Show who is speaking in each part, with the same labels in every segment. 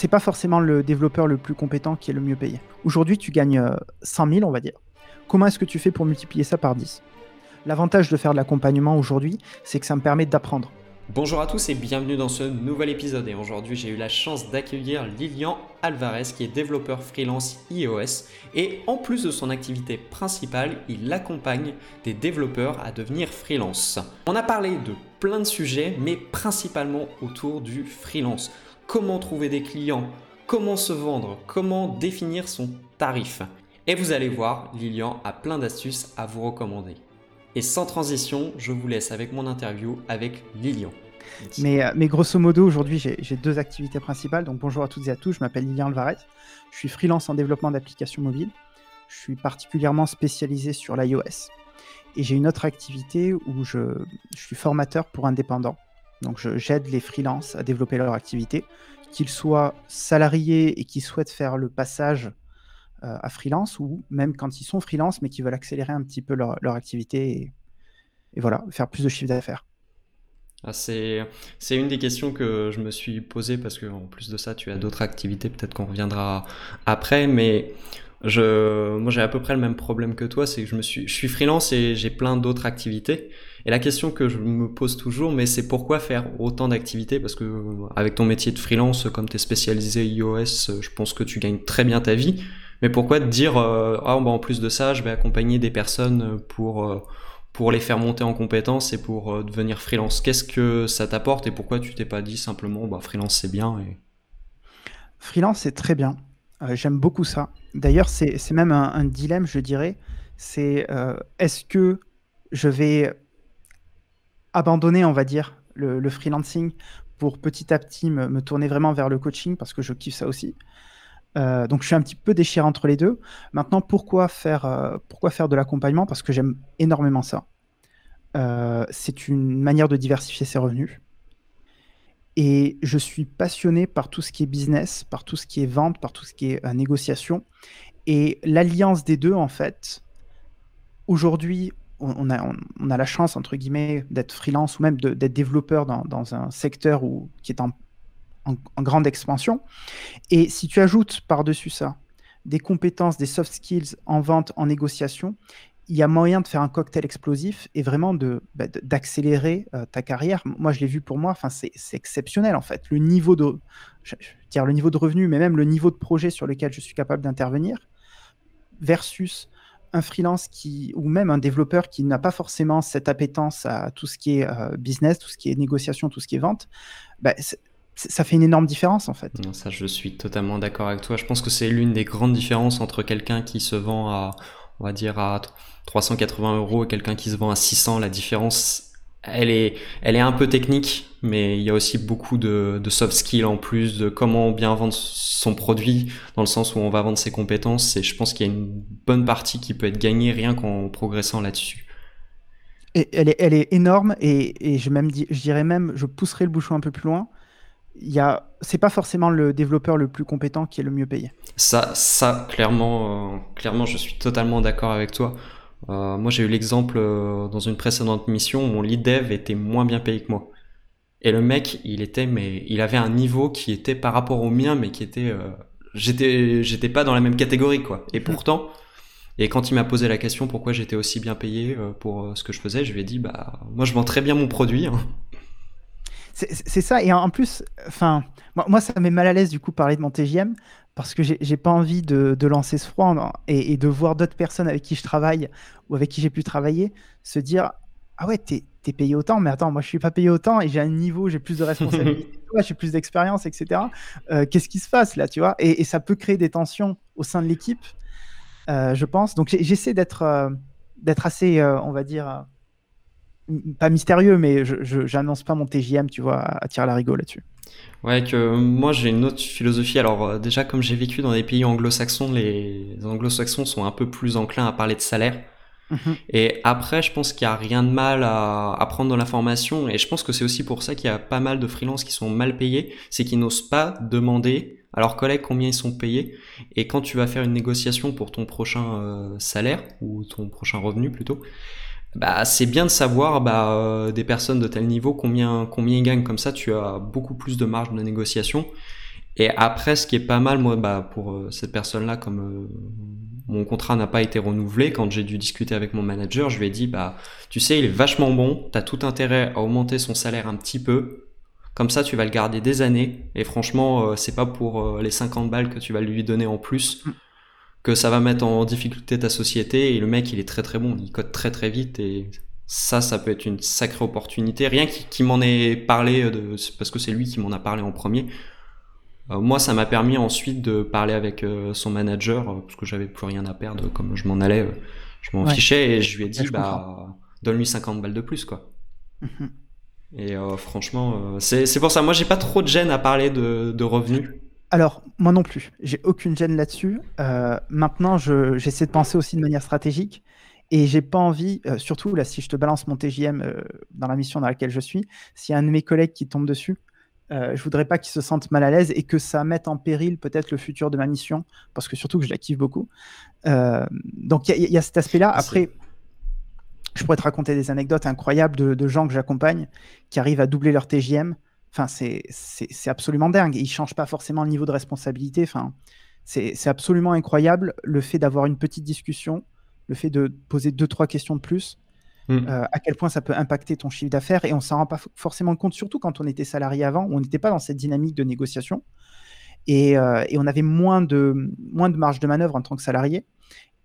Speaker 1: c'est pas forcément le développeur le plus compétent qui est le mieux payé. Aujourd'hui, tu gagnes 100 000, on va dire. Comment est-ce que tu fais pour multiplier ça par 10 L'avantage de faire de l'accompagnement aujourd'hui, c'est que ça me permet d'apprendre.
Speaker 2: Bonjour à tous et bienvenue dans ce nouvel épisode. Et aujourd'hui, j'ai eu la chance d'accueillir Lilian Alvarez, qui est développeur freelance iOS. Et en plus de son activité principale, il accompagne des développeurs à devenir freelance. On a parlé de plein de sujets, mais principalement autour du freelance. Comment trouver des clients Comment se vendre Comment définir son tarif Et vous allez voir, Lilian a plein d'astuces à vous recommander. Et sans transition, je vous laisse avec mon interview avec Lilian.
Speaker 1: Mais, euh, mais grosso modo, aujourd'hui, j'ai deux activités principales. Donc bonjour à toutes et à tous, je m'appelle Lilian Alvarez. Je suis freelance en développement d'applications mobiles. Je suis particulièrement spécialisé sur l'iOS. Et j'ai une autre activité où je, je suis formateur pour indépendants. Donc j'aide les freelances à développer leur activité, qu'ils soient salariés et qui souhaitent faire le passage euh, à freelance ou même quand ils sont freelance mais qui veulent accélérer un petit peu leur, activité et, voilà, faire plus de chiffre d'affaires.
Speaker 2: Ah, c'est, une des questions que je me suis posée parce qu'en plus de ça, tu as d'autres activités, peut-être qu'on reviendra après, mais moi j'ai à peu près le même problème que toi, c'est que je suis freelance et j'ai plein d'autres activités. Et la question que je me pose toujours, mais c'est pourquoi faire autant d'activités? Parce que avec ton métier de freelance, comme tu es spécialisé iOS, je pense que tu gagnes très bien ta vie. Mais pourquoi te dire, euh, ah, bah, en plus de ça, je vais accompagner des personnes pour, euh, pour les faire monter en compétences et pour euh, devenir freelance? Qu'est-ce que ça t'apporte et pourquoi tu t'es pas dit simplement, bah, freelance c'est bien.
Speaker 1: Freelance c'est très bien. J'aime beaucoup ça. D'ailleurs, c'est même un, dilemme, je dirais. C'est est-ce que je vais abandonner, on va dire, le, freelancing pour petit à petit me, me, tourner vraiment vers le coaching parce que je kiffe ça aussi euh, donc je suis un petit peu déchiré entre les deux. Maintenant, pourquoi faire, euh, pourquoi faire de l'accompagnement? Parce que j'aime énormément ça. Euh, c'est une manière de diversifier ses revenus. Et je suis passionné par tout ce qui est business, par tout ce qui est vente, par tout ce qui est négociation. Et l'alliance des deux, en fait, aujourd'hui, on, a, on, a, la chance, entre guillemets, d'être freelance ou même d'être développeur dans, dans, un secteur qui est en en, grande expansion. Et si tu ajoutes par-dessus ça des compétences, des soft skills en vente, en négociation, il y a moyen de faire un cocktail explosif et vraiment bah, d'accélérer euh, ta carrière. Moi, je l'ai vu pour moi, c'est, exceptionnel en fait. Le niveau de, je, dire le niveau de revenu, mais même le niveau de projet sur lequel je suis capable d'intervenir, versus un freelance qui, ou même un développeur qui n'a pas forcément cette appétence à tout ce qui est euh, business, tout ce qui est négociation, tout ce qui est vente, bah, ça fait une énorme différence en fait.
Speaker 2: Ça, je suis totalement d'accord avec toi. Je pense que c'est l'une des grandes différences entre quelqu'un qui se vend à, on va dire, à 380 euros et quelqu'un qui se vend à 600. La différence, elle est, elle est un peu technique, mais il y a aussi beaucoup de, de soft skills en plus, de comment bien vendre son produit, dans le sens où on va vendre ses compétences. Et je pense qu'il y a une bonne partie qui peut être gagnée rien qu'en progressant là-dessus.
Speaker 1: Et elle est, elle est énorme et, et je, même, je dirais même, je pousserai le bouchon un peu plus loin il y a, c'est pas forcément le développeur le plus compétent qui est le mieux payé.
Speaker 2: Ça, ça clairement, euh, clairement, je suis totalement d'accord avec toi. Euh, moi, j'ai eu l'exemple euh, dans une précédente mission, mon lead dev était moins bien payé que moi. Et le mec, il était, mais il avait un niveau qui était par rapport au mien, mais qui était, j'étais, j'étais pas dans la même catégorie, quoi. Et pourtant, et quand il m'a posé la question pourquoi j'étais aussi bien payé pour ce que je faisais, je lui ai dit, bah, moi, je vends très bien mon produit. Hein.
Speaker 1: C'est ça, et en plus, enfin, moi, ça me met mal à l'aise du coup parler de mon TGM parce que j'ai pas envie de, lancer ce froid et, de voir d'autres personnes avec qui je travaille ou avec qui j'ai pu travailler se dire Ah ouais, t'es es payé autant, mais attends, moi je suis pas payé autant et j'ai un niveau, j'ai plus de responsabilité, j'ai plus d'expérience, etc. Euh, qu'est-ce qui se passe là, tu vois? Et, ça peut créer des tensions au sein de l'équipe, euh, je pense. Donc j'essaie d'être euh, d'être assez, on va dire, pas mystérieux, mais je j'annonce pas mon TJM, tu vois, à, tirer la rigole là-dessus.
Speaker 2: Ouais, que moi j'ai une autre philosophie. Alors euh, déjà, comme j'ai vécu dans des pays anglo-saxons, les anglo-saxons sont un peu plus enclins à parler de salaire. Mhm. Et après, je pense qu'il n'y a rien de mal à, à prendre de l'information. Et je pense que c'est aussi pour ça qu'il y a pas mal de freelances qui sont mal payés. C'est qu'ils n'osent pas demander à leurs collègues combien ils sont payés. Et quand tu vas faire une négociation pour ton prochain euh, salaire, ou ton prochain revenu plutôt, bah, c'est bien de savoir bah, euh, des personnes de tel niveau combien, combien ils gagnent. Comme ça, tu as beaucoup plus de marge de négociation. Et après, ce qui est pas mal, moi, bah, pour euh, cette personne-là, comme euh, mon contrat n'a pas été renouvelé, quand j'ai dû discuter avec mon manager, je lui ai dit, bah, tu sais, il est vachement bon, t'as tout intérêt à augmenter son salaire un petit peu. Comme ça, tu vas le garder des années. Et franchement, c'est pas pour les 50 balles que tu vas lui donner en plus mm. Que ça va mettre en difficulté ta société. Et le mec, il est très très bon, il code très très vite et ça, ça peut être une sacrée opportunité. Rien qui, m'en ait parlé, de, parce que c'est lui qui m'en a parlé en premier. Euh, moi, ça m'a permis ensuite de parler avec euh, son manager, euh, parce que j'avais plus rien à perdre, comme je m'en allais, je m'en fichais, et je lui ai dit, bah, donne-lui 50 balles de plus, quoi. Mhm. Et franchement, c'est pour ça, moi, j'ai pas trop de gêne à parler de, de revenus.
Speaker 1: Alors, moi non plus, j'ai aucune gêne là-dessus. maintenant, j'essaie de penser aussi de manière stratégique. Et j'ai pas envie, surtout là, si je te balance mon TJM dans la mission dans laquelle je suis, s'il y a un de mes collègues qui tombe dessus, euh, je voudrais pas qu'ils se sentent mal à l'aise et que ça mette en péril peut-être le futur de ma mission, parce que surtout que je la kiffe beaucoup. Euh, donc il y, a cet aspect-là. Après, je pourrais te raconter des anecdotes incroyables de, gens que j'accompagne qui arrivent à doubler leur TJM. Enfin, c'est absolument dingue. Ils changent pas forcément le niveau de responsabilité. Enfin, c'est absolument incroyable le fait d'avoir une petite discussion, le fait de poser deux trois questions de plus Mm. Euh, à quel point ça peut impacter ton chiffre d'affaires et on s'en rend pas forcément compte, surtout quand on était salarié avant, où on n'était pas dans cette dynamique de négociation et, euh, et, on avait moins de, moins de marge de manœuvre en tant que salarié.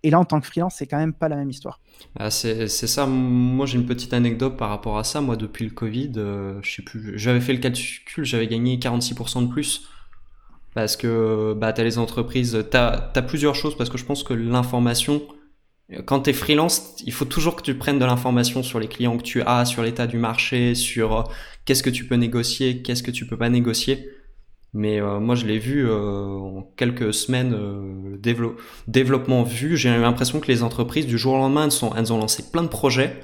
Speaker 1: Et là, en tant que freelance, c'est quand même pas la même histoire.
Speaker 2: Ah, c'est ça. Moi, j'ai une petite anecdote par rapport à ça. Moi, depuis le Covid, euh, je sais j'avais fait le calcul, j'avais gagné 46% de plus. Parce que bah, tu as les entreprises, tu as, as, plusieurs choses, parce que je pense que l'information, quand tu es freelance, il faut toujours que tu prennes de l'information sur les clients que tu as, sur l'état du marché, sur euh, qu'est-ce que tu peux négocier, qu'est-ce que tu peux pas négocier. Mais euh, moi, je l'ai vu euh, en quelques semaines, développement vu, j'ai l'impression que les entreprises, du jour au lendemain, elles, sont, elles ont lancé plein de projets,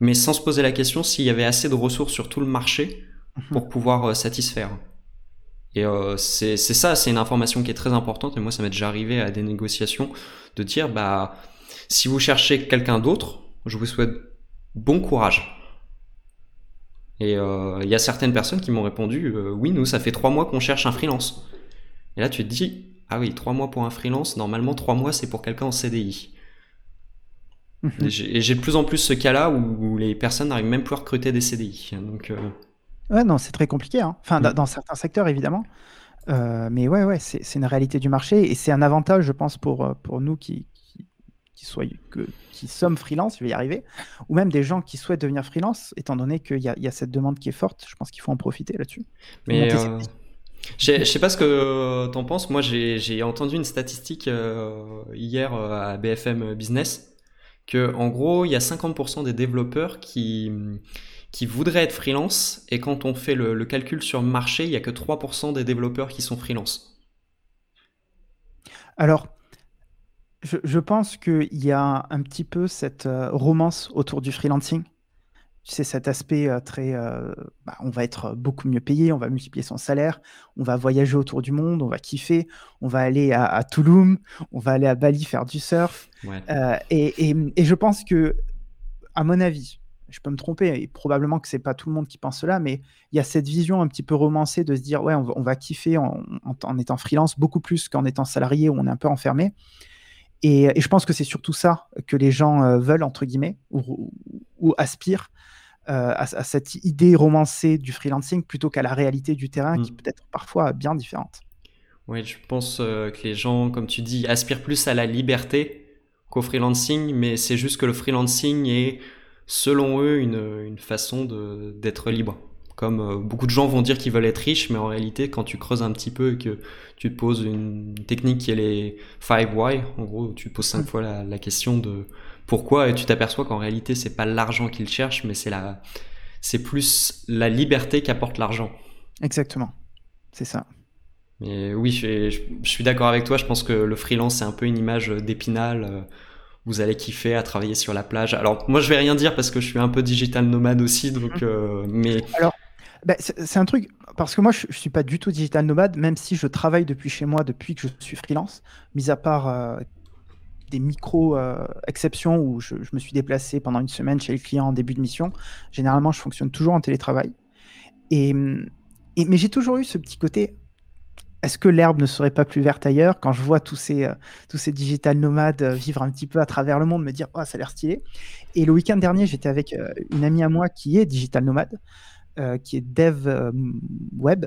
Speaker 2: mais sans se poser la question s'il y avait assez de ressources sur tout le marché mhm. pour pouvoir satisfaire. Et c'est ça, c'est une information qui est très importante. Et moi, ça m'est déjà arrivé à des négociations de dire, bah, si vous cherchez quelqu'un d'autre, je vous souhaite bon courage. Et euh, il y a certaines personnes qui m'ont répondu euh, Oui, nous, ça fait trois mois qu'on cherche un freelance. Et là, tu te dis Ah oui, trois mois pour un freelance, normalement, trois mois, c'est pour quelqu'un en CDI. Mhm. Et j'ai de plus en plus ce cas-là où, les personnes n'arrivent même plus à recruter des CDI. Donc, euh,
Speaker 1: Ouais, non, c'est très compliqué. Hein. Enfin, mm. dans certains secteurs, évidemment. mais ouais, ouais, c'est une réalité du marché et c'est un avantage, je pense, pour, pour nous qui, qui, soient, que, qui sommes freelance, je vais y arriver, ou même des gens qui souhaitent devenir freelance, étant donné qu'il y, y, a cette demande qui est forte, je pense qu'il faut en profiter là-dessus.
Speaker 2: Mais euh, je sais pas ce que tu en penses, moi j'ai entendu une statistique euh, hier euh, à BFM Business, que en gros il y a 50% des développeurs qui qui voudraient être freelance, et quand on fait le, le calcul sur le marché, il y a que 3% des développeurs qui sont freelance.
Speaker 1: Alors, je, pense qu'il y a un petit peu cette euh, romance autour du freelancing. Tu sais, cet aspect euh, très. Euh, bah, on va être beaucoup mieux payé, on va multiplier son salaire, on va voyager autour du monde, on va kiffer, on va aller à, à Tulum, on va aller à Bali faire du surf. Et, et, je pense que, à mon avis, je peux me tromper, et probablement que c'est pas tout le monde qui pense cela, mais il y a cette vision un petit peu romancée de se dire ouais, on va, kiffer en, en, étant freelance beaucoup plus qu'en étant salarié où on est un peu enfermé. Et, je pense que c'est surtout ça que les gens euh, veulent, entre guillemets, ou, aspirent euh, à, cette idée romancée du freelancing plutôt qu'à la réalité du terrain qui mm. peut être parfois bien différente.
Speaker 2: Oui, je pense euh, que les gens, comme tu dis, aspirent plus à la liberté qu'au freelancing, mais c'est juste que le freelancing est, selon eux, une, une façon d'être libre. Comme euh, beaucoup de gens vont dire qu'ils veulent être riches, mais en réalité, quand tu creuses un petit peu et que tu te poses une technique qui est les 5 why, en gros, tu poses cinq mm. fois la, question de pourquoi, et tu t'aperçois qu'en réalité, c'est pas l'argent qu'ils cherchent, mais c'est la, c'est plus la liberté qu'apporte l'argent.
Speaker 1: Exactement, c'est ça.
Speaker 2: Mais oui, je, suis d'accord avec toi. Je pense que le freelance, c'est un peu une image d'épinal. Euh, vous allez kiffer à travailler sur la plage. Alors moi, je vais rien dire parce que je suis un peu digital nomade aussi, donc. Mm. Euh, mais
Speaker 1: alors, bah, c'est un truc, parce que moi, je, ne suis pas du tout digital nomade, même si je travaille depuis chez moi depuis que je suis freelance, mis à part euh, des micro-exceptions euh, où je, me suis déplacé pendant une semaine chez le client en début de mission. Généralement, je fonctionne toujours en télétravail. Et, mais j'ai toujours eu ce petit côté est-ce que l'herbe ne serait pas plus verte ailleurs Quand je vois tous ces, euh, tous ces digital nomades vivre un petit peu à travers le monde, me dire, oh, ça a l'air stylé. Et le week-end dernier, j'étais avec une amie à moi qui est digital nomade, qui est dev web.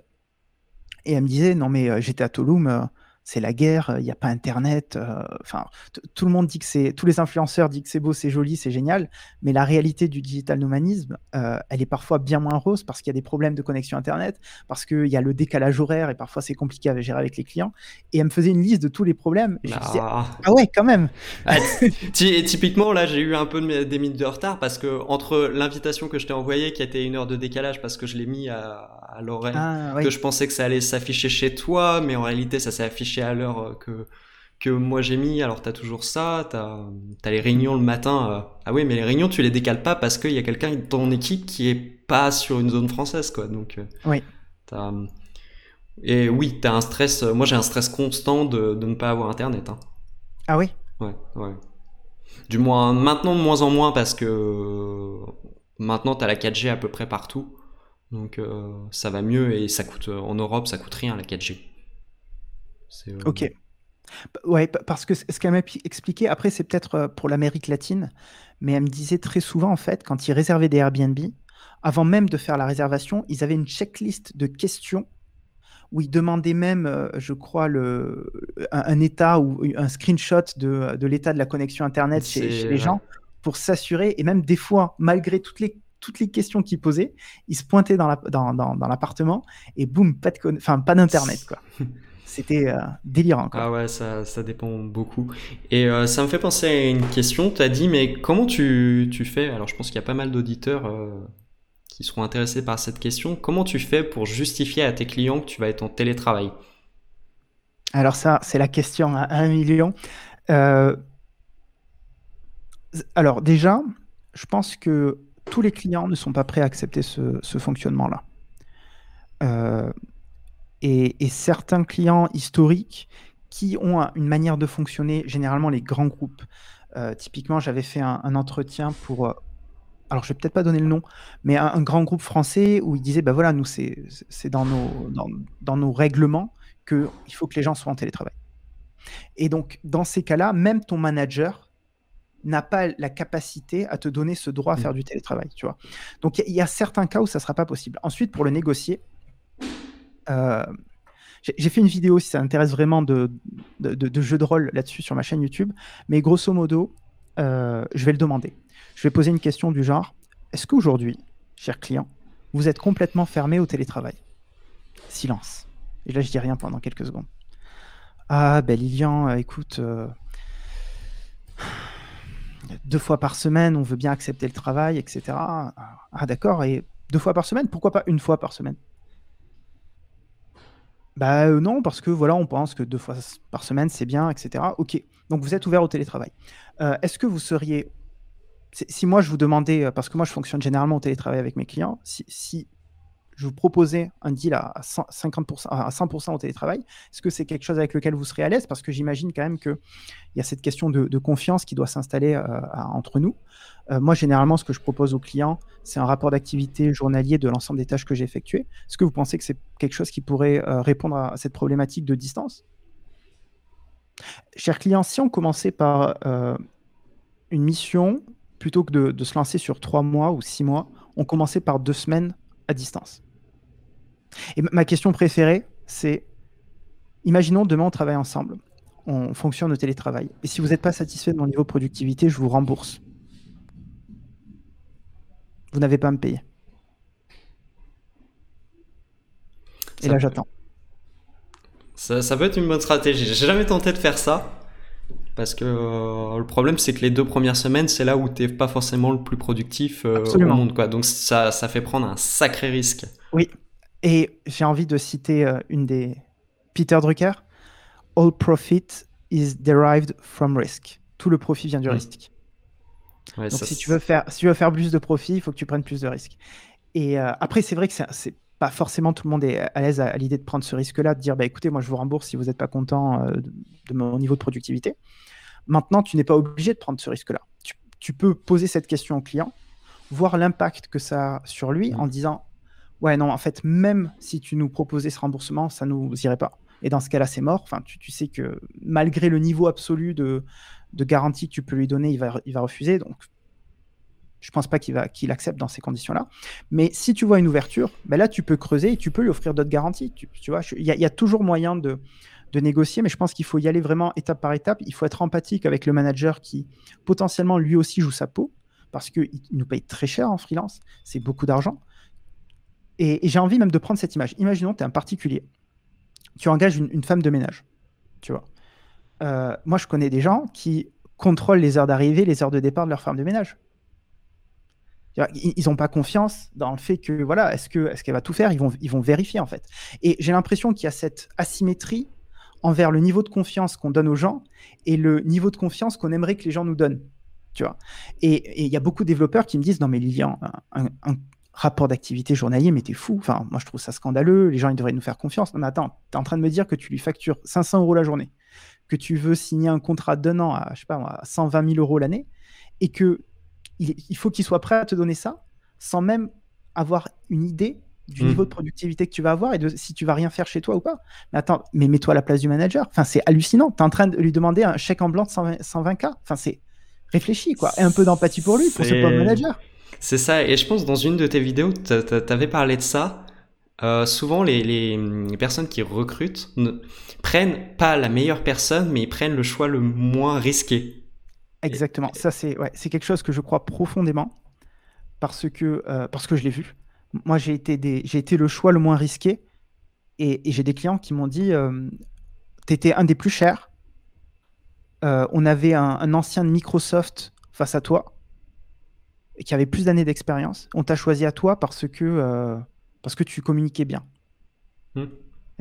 Speaker 1: Et elle me disait, non mais j'étais à Tulum, c'est la guerre, il n'y a pas Internet. Euh, enfin, tout le monde dit que c'est, tous les influenceurs disent que c'est beau, c'est joli, c'est génial, mais la réalité du digital nomanisme, euh, elle est parfois bien moins rose parce qu'il y a des problèmes de connexion Internet, parce qu'il y a le décalage horaire et parfois c'est compliqué à gérer avec les clients. Et elle me faisait une liste de tous les problèmes. Et je disais, ah. ah ouais, quand même.
Speaker 2: Ah, typiquement, là, j'ai eu un peu de, des minutes de retard parce que entre l'invitation que je t'ai envoyée, qui été une heure de décalage parce que je l'ai mis à, à l'oreille, ah, que je pensais que ça allait s'afficher chez toi, mais en réalité, ça s'est affiché à l'heure euh, que, que moi j'ai mis. Alors tu as toujours ça, tu as, les réunions le matin. Euh, ah oui, mais les réunions, tu les décales pas parce qu'il y a quelqu'un dans ton équipe qui est pas sur une zone française. quoi. Donc, euh,
Speaker 1: oui.
Speaker 2: Et oui, tu as un stress. Moi j'ai un stress constant de, de, ne pas avoir Internet. Hein.
Speaker 1: Ah oui?
Speaker 2: Ouais, ouais. Du moins, maintenant de moins en moins parce que maintenant tu as la 4G à peu près partout. Donc ça va mieux et ça coûte en Europe, ça coûte rien la 4G.
Speaker 1: Euh, ok. Ouais, parce que ce qu'elle m'a expliqué, après, c'est peut-être euh, pour l'Amérique latine, mais elle me disait très souvent, en fait, quand ils réservaient des Airbnb, avant même de faire la réservation, ils avaient une checklist de questions où ils demandaient même, euh, je crois, le, un, état ou un screenshot de, de l'état de la connexion Internet chez, les gens pour s'assurer. Et même des fois, malgré toutes les, toutes les questions qu'ils posaient, ils se pointaient dans l'appartement dans, dans, et boum, pas d'Internet. quoi. C'était euh, délirant.
Speaker 2: Ah ouais, ça, ça, dépend beaucoup. Et euh, ça me fait penser à une question. Tu as dit, mais comment tu, tu fais? Alors, je pense qu'il y a pas mal d'auditeurs euh, qui seront intéressés par cette question. Comment tu fais pour justifier à tes clients que tu vas être en télétravail?
Speaker 1: Alors, ça, c'est la question à un million. Alors, déjà, je pense que tous les clients ne sont pas prêts à accepter ce, ce fonctionnement-là. Et, certains clients historiques qui ont une manière de fonctionner, généralement les grands groupes. Euh, typiquement, j'avais fait un, entretien pour, euh, alors je vais peut-être pas donner le nom, mais un, grand groupe français où il disait, ben voilà, nous c'est dans nos, dans, nos règlements qu'il faut que les gens soient en télétravail. Et donc, dans ces cas-là, même ton manager n'a pas la capacité à te donner ce droit à faire du télétravail, tu vois. Donc, il y, a certains cas où ça sera pas possible. Ensuite, pour le négocier, j'ai fait une vidéo si ça intéresse vraiment de, de, jeux de rôle là-dessus sur ma chaîne YouTube, mais grosso modo, euh, je vais le demander. Je vais poser une question du genre est-ce qu'aujourd'hui, cher client, vous êtes complètement fermé au télétravail? Silence. Et là, je dis rien pendant quelques secondes. Ah, ben Lilian, euh, écoute, deux fois par semaine, on veut bien accepter le travail, etc. Ah, d'accord, et deux fois par semaine Pourquoi pas une fois par semaine? Bah euh, non, parce que voilà, on pense que deux fois par semaine, c'est bien, etc. Ok, donc vous êtes ouvert au télétravail. Euh, est-ce que vous seriez... Si moi je vous demandais, euh, parce que moi je fonctionne généralement au télétravail avec mes clients, si, je vous proposais un deal à 50%, à 100% au télétravail, est-ce que c'est quelque chose avec lequel vous serez à l'aise? Parce que j'imagine quand même qu'il y a cette question de, confiance qui doit s'installer entre nous. Euh, moi, généralement, ce que je propose aux clients, c'est un rapport d'activité journalier de l'ensemble des tâches que j'ai effectuées. Est-ce que vous pensez que c'est quelque chose qui pourrait euh, répondre à cette problématique de distance? Chers clients, si on commençait par euh, une mission, plutôt que de, se lancer sur trois mois ou six mois, on commençait par deux semaines à distance. Et ma question préférée, c'est imaginons demain on travaille ensemble, on fonctionne au télétravail. Et si vous n'êtes pas satisfait de mon niveau de productivité, je vous rembourse vous n'avez pas à me payer. Et là, j'attends.
Speaker 2: Ça, ça, peut être une bonne stratégie. J'ai jamais tenté de faire ça. Parce que euh, le problème, c'est que les deux premières semaines, c'est là où tu n'es pas forcément le plus productif euh, au monde. Quoi. Donc ça, ça fait prendre un sacré risque.
Speaker 1: Oui. Et j'ai envie de citer euh, une des. Peter Drucker All profit is derived from risk. Tout le profit vient du risque. Donc si, tu veux faire, si tu veux faire plus de profit, il faut que tu prennes plus de risques. Et euh, après, c'est vrai que c'est pas forcément tout le monde est à l'aise à, l'idée de prendre ce risque-là, de dire bah, écoutez, moi je vous rembourse si vous n'êtes pas content euh, de, mon niveau de productivité. Maintenant, tu n'es pas obligé de prendre ce risque-là. Tu, peux poser cette question au client, voir l'impact que ça a sur lui mmh. en disant ouais, non, en fait, même si tu nous proposais ce remboursement, ça nous irait pas. Et dans ce cas-là, c'est mort. Enfin, tu, sais que malgré le niveau absolu de, garantie que tu peux lui donner, il va, il va refuser. Donc, je pense pas qu'il accepte dans ces conditions-là. Mais si tu vois une ouverture, ben là, tu peux creuser et tu peux lui offrir d'autres garanties. Tu, vois, il y, a toujours moyen de, de négocier, mais je pense qu'il faut y aller vraiment étape par étape. Il faut être empathique avec le manager qui potentiellement lui aussi joue sa peau parce qu'il nous paye très cher en freelance. C'est beaucoup d'argent. Et, j'ai envie même de prendre cette image. Imaginons, tu es un particulier. Tu engages une, femme de ménage. Tu vois. Euh, moi, je connais des gens qui contrôlent les heures d'arrivée, les heures de départ de leur femme de ménage. Ils n'ont pas confiance dans le fait que, voilà, est-ce qu'elle est va tout faire? Ils vont, ils vont vérifier, en fait. Et j'ai l'impression qu'il y a cette asymétrie envers le niveau de confiance qu'on donne aux gens et le niveau de confiance qu'on aimerait que les gens nous donnent. Tu vois. Et il y a beaucoup de développeurs qui me disent, non mais Lilian, un, rapport d'activité journalier, mais t'es fou. Enfin, moi, je trouve ça scandaleux. Les gens, ils devraient nous faire confiance. Non, mais attends, t'es en train de me dire que tu lui factures 500 euros la journée, que tu veux signer un contrat d'un an à, je sais pas, à 120 000 euros l'année, et que il, faut qu'il soit prêt à te donner ça sans même avoir une idée du mmh. niveau de productivité que tu vas avoir et de si tu vas rien faire chez toi ou pas. Mais attends, mais mets-toi à la place du manager. Enfin, c'est hallucinant. Tu es en train de lui demander un chèque en blanc de 120, k Enfin, c'est réfléchi, quoi. Et un peu d'empathie pour lui, pour ce pauvre manager.
Speaker 2: C'est ça, et je pense dans une de tes vidéos, tu avais parlé de ça. Euh, souvent, les, personnes qui recrutent ne prennent pas la meilleure personne, mais ils prennent le choix le moins risqué.
Speaker 1: Exactement, ça c'est ouais, quelque chose que je crois profondément parce que, euh, parce que je l'ai vu. Moi, j'ai été, le choix le moins risqué et, j'ai des clients qui m'ont dit euh, Tu étais un des plus chers. on avait un, ancien de Microsoft face à toi qui avait plus d'années d'expérience. On t'a choisi à toi parce que, euh, tu communiquais bien. Hmm.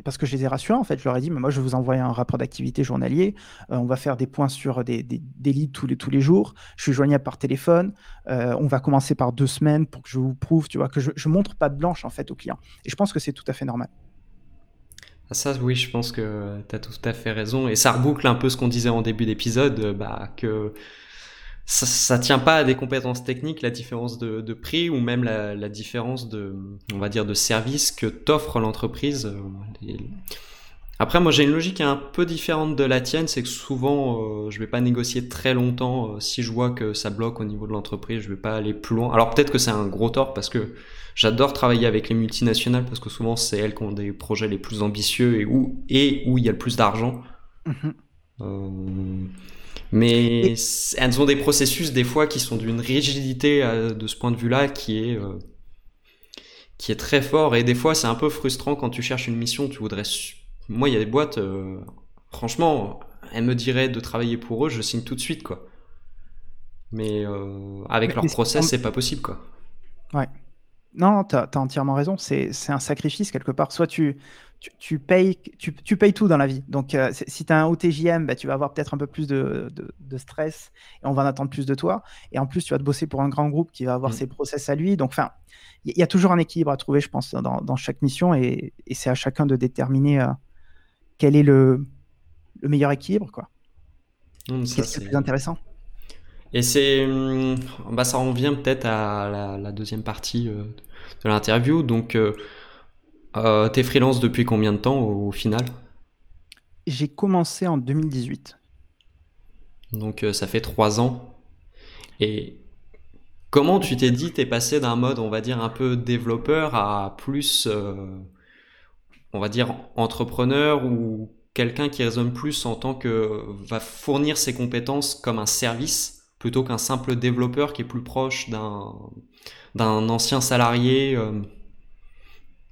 Speaker 1: Parce que je les ai rassurés, en fait, je leur ai dit, mais moi, je vais vous envoyer un rapport d'activité journalier. Euh, on va faire des points sur des, des, leads tous les, jours. Je suis joignable par téléphone. Euh, on va commencer par deux semaines pour que je vous prouve, tu vois, que je, je montre pas de blanche, en fait, aux clients. Et je pense que c'est tout à fait normal.
Speaker 2: Ah, ça, oui, je pense que tu as tout à fait raison. Et ça reboucle un peu ce qu'on disait en début d'épisode, bah, que ça, ça tient pas à des compétences techniques, la différence de, de prix ou même la, la, différence de, on va dire, de service que t'offre l'entreprise. Après, moi, j'ai une logique un peu différente de la tienne, c'est que souvent, euh, je vais pas négocier très longtemps. Euh, si je vois que ça bloque au niveau de l'entreprise, je vais pas aller plus loin. Alors peut-être que c'est un gros tort parce que j'adore travailler avec les multinationales parce que souvent c'est elles qui ont des projets les plus ambitieux et où et où il y a le plus d'argent. Mm-hmm. euh, mais elles ont des processus des fois qui sont d'une rigidité euh, de ce point de vue-là qui est euh, qui est très fort et des fois c'est un peu frustrant quand tu cherches une mission, tu voudrais moi il y a des boîtes euh, franchement, elles me diraient de travailler pour eux, je signe tout de suite quoi. Mais avec leur process, c'est pas possible quoi.
Speaker 1: Ouais. Non, tu as, entièrement raison. C'est un sacrifice quelque part. Soit tu, tu, payes, tu, tu, payes tout dans la vie. Donc, euh, si tu as un haut TJM, bah, tu vas avoir peut-être un peu plus de, de, stress et on va en attendre plus de toi. Et en plus, tu vas te bosser pour un grand groupe qui va avoir mm. ses process à lui. Donc, enfin, il y, a toujours un équilibre à trouver, je pense, dans, dans chaque mission et, et c'est à chacun de déterminer euh, quel est le, le, meilleur équilibre. quoi. Qu'est-ce qui est le plus intéressant
Speaker 2: Et c'est, hum, bah, ça revient peut-être à la, deuxième partie euh, de l'interview. Donc, euh, T'es freelance depuis combien de temps au, final?
Speaker 1: J'ai commencé en 2018.
Speaker 2: Donc euh, ça fait trois ans. Et comment tu t'es dit, t'es passé d'un mode, on va dire, un peu développeur à plus, euh, on va dire, entrepreneur ou quelqu'un qui raisonne plus en tant que va fournir ses compétences comme un service? Plutôt qu'un simple développeur qui est plus proche d'un ancien salarié euh,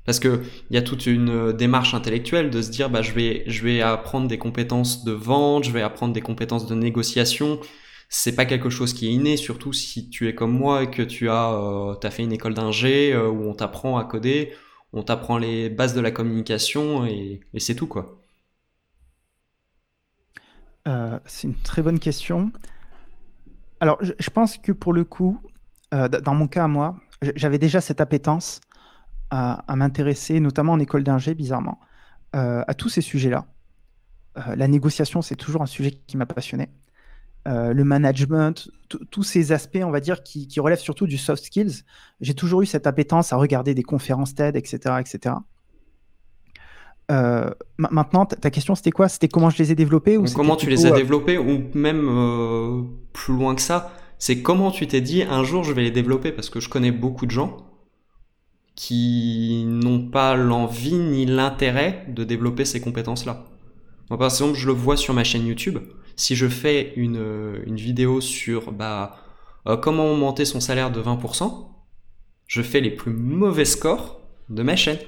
Speaker 2: parce que il y a toute une euh, démarche intellectuelle de se dire bah je vais je vais apprendre des compétences de vente, je vais apprendre des compétences de négociation. C'est pas quelque chose qui est inné, surtout si tu es comme moi et que tu as euh, fait une école d'ingé où on t'apprend à coder, on t'apprend les bases de la communication et, et c'est tout quoi.
Speaker 1: c'est une très bonne question. Alors, je, pense que pour le coup, dans mon cas à moi, j'avais déjà cette appétence à, m'intéresser, notamment en école d'ingé, bizarrement, euh, à tous ces sujets-là. Euh, la négociation, c'est toujours un sujet qui m'a passionné. Euh, le management, tous ces aspects, on va dire, qui, relèvent surtout du soft skills. J'ai toujours eu cette appétence à regarder des conférences TED, etc. etc. maintenant, ta question c'était quoi? C'était comment je les ai développés ou
Speaker 2: Comment tu les as développés ou même plus loin que ça C'est comment tu t'es dit un jour je vais les développer? Parce que je connais beaucoup de gens qui n'ont pas l'envie ni l'intérêt de développer ces compétences-là. Moi, par exemple, je le vois sur ma chaîne YouTube. Si je fais une, une vidéo sur bah, euh, comment augmenter son salaire de 20%, je fais les plus mauvais scores de ma chaîne.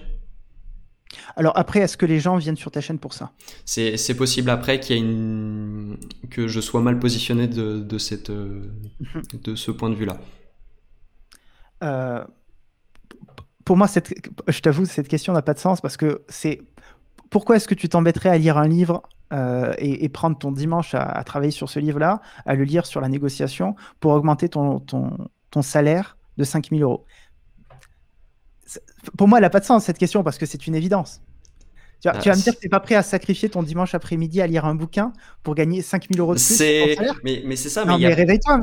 Speaker 1: Alors après, est-ce que les gens viennent sur ta chaîne pour ça?
Speaker 2: C'est possible après qu'il y ait une... que je sois mal positionné de, de, cette, euh, mhm. de ce point de vue-là.
Speaker 1: Euh, pour moi, cette, je t'avoue, cette question n'a pas de sens parce que c'est pourquoi est-ce que tu t'embêterais à lire un livre euh, et, prendre ton dimanche à, travailler sur ce livre-là, à le lire sur la négociation pour augmenter ton, ton, ton salaire de 5000 euros? Pour moi, elle n'a pas de sens cette question parce que c'est une évidence. Tu, vas, me dire que tu n'es pas prêt à sacrifier ton dimanche après-midi à lire un bouquin pour gagner 5000 euros de plus
Speaker 2: Mais, mais c'est ça.
Speaker 1: Non, mais, réveille-toi.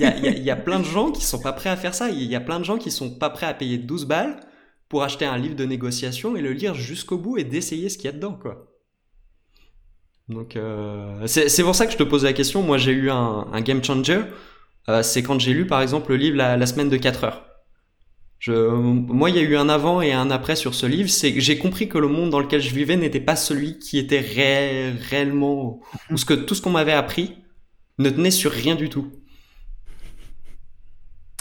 Speaker 2: Il y, y, a plein de gens qui sont pas prêts à faire ça. Il y a plein de gens qui sont pas prêts à payer 12 balles pour acheter un livre de négociation et le lire jusqu'au bout et d'essayer ce qu'il y a dedans, quoi. Donc euh, c'est pour ça que je te pose la question. Moi, j'ai eu un, game changer. Euh, c'est quand j'ai lu, par exemple, le livre la, semaine de 4 heures. Je, moi, il y a eu un avant et un après sur ce livre. C'est que j'ai compris que le monde dans lequel je vivais n'était pas celui qui était réellement, ou ce que tout ce qu'on m'avait appris ne tenait sur rien du tout.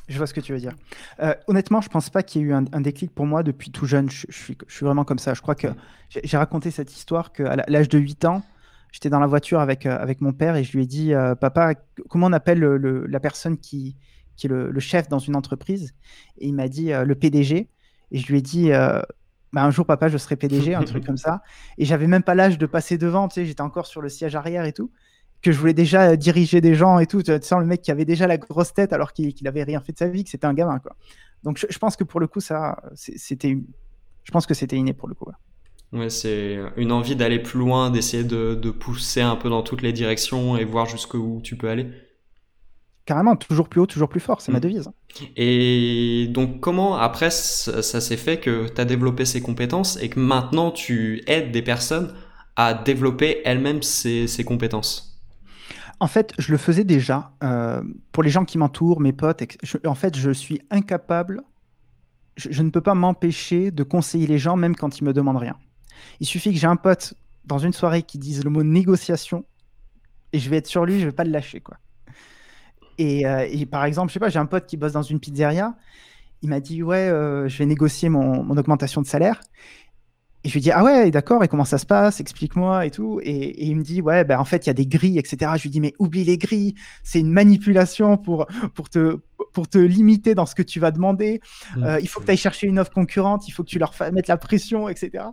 Speaker 1: Je vois ce que tu veux dire. Euh, honnêtement, je pense pas qu'il y ait eu un, déclic pour moi depuis tout jeune. Je, suis, je, suis, vraiment comme ça. Je crois que j'ai raconté cette histoire qu'à l'âge de 8 ans, j'étais dans la voiture avec, euh, avec mon père et je lui ai dit euh, Papa, comment on appelle le, la personne qui, qui est le, chef dans une entreprise Et il m'a dit le PDG. Et je lui ai dit bah, un jour, papa, je serai PDG, un truc comme ça. Et j'avais même pas l'âge de passer devant, tu sais, j'étais encore sur le siège arrière et tout que je voulais déjà diriger des gens et tout. Tu sens le mec qui avait déjà la grosse tête alors qu'il n'avait avait rien fait de sa vie, que c'était un gamin. Quoi. Donc je, pense que pour le coup, ça, c'était, je pense que c'était inné pour le coup.
Speaker 2: Ouais, c'est une envie d'aller plus loin, d'essayer de, de, pousser un peu dans toutes les directions et voir jusqu'où tu peux aller.
Speaker 1: Carrément, toujours plus haut, toujours plus fort, c'est ma mm. devise.
Speaker 2: Et donc comment après ça, ça s'est fait que tu as développé ces compétences et que maintenant tu aides des personnes à développer elles-mêmes ces, ces compétences?
Speaker 1: En fait, je le faisais déjà. Euh, pour les gens qui m'entourent, mes potes, en fait, je suis incapable, je, ne peux pas m'empêcher de conseiller les gens, même quand ils me demandent rien. Il suffit que j'ai un pote dans une soirée qui dise le mot négociation, et je vais être sur lui, je vais pas le lâcher, quoi. Et, euh, par exemple, je sais pas, j'ai un pote qui bosse dans une pizzeria. Il m'a dit ouais, euh, je vais négocier mon, augmentation de salaire. Et je lui dis, ah ouais, d'accord, et comment ça se passe? Explique-moi et tout. Et, il me dit, ouais, ben en fait, il y a des grilles, etc. Je lui dis, mais oublie les grilles, c'est une manipulation pour, pour, te, pour te limiter dans ce que tu vas demander. Mmh. Euh, il faut que tu ailles chercher une offre concurrente, il faut que tu leur mettes la pression, etc.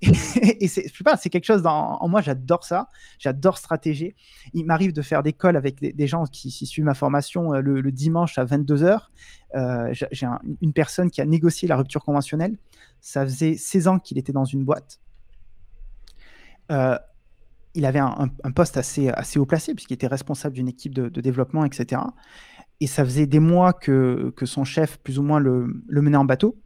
Speaker 1: Et, c'est, je sais pas, c'est quelque chose dans, en moi, j'adore ça, j'adore stratégie. Il m'arrive de faire des calls avec des, gens qui, suivent ma formation euh, le, dimanche à 22h. Euh, j'ai une personne qui a négocié la rupture conventionnelle. Ça faisait 16 ans qu'il était dans une boîte. Euh, il avait un, poste assez, assez haut placé, puisqu'il était responsable d'une équipe de, développement, etc. Et ça faisait des mois que, que son chef, plus ou moins, le, le menait en bateau.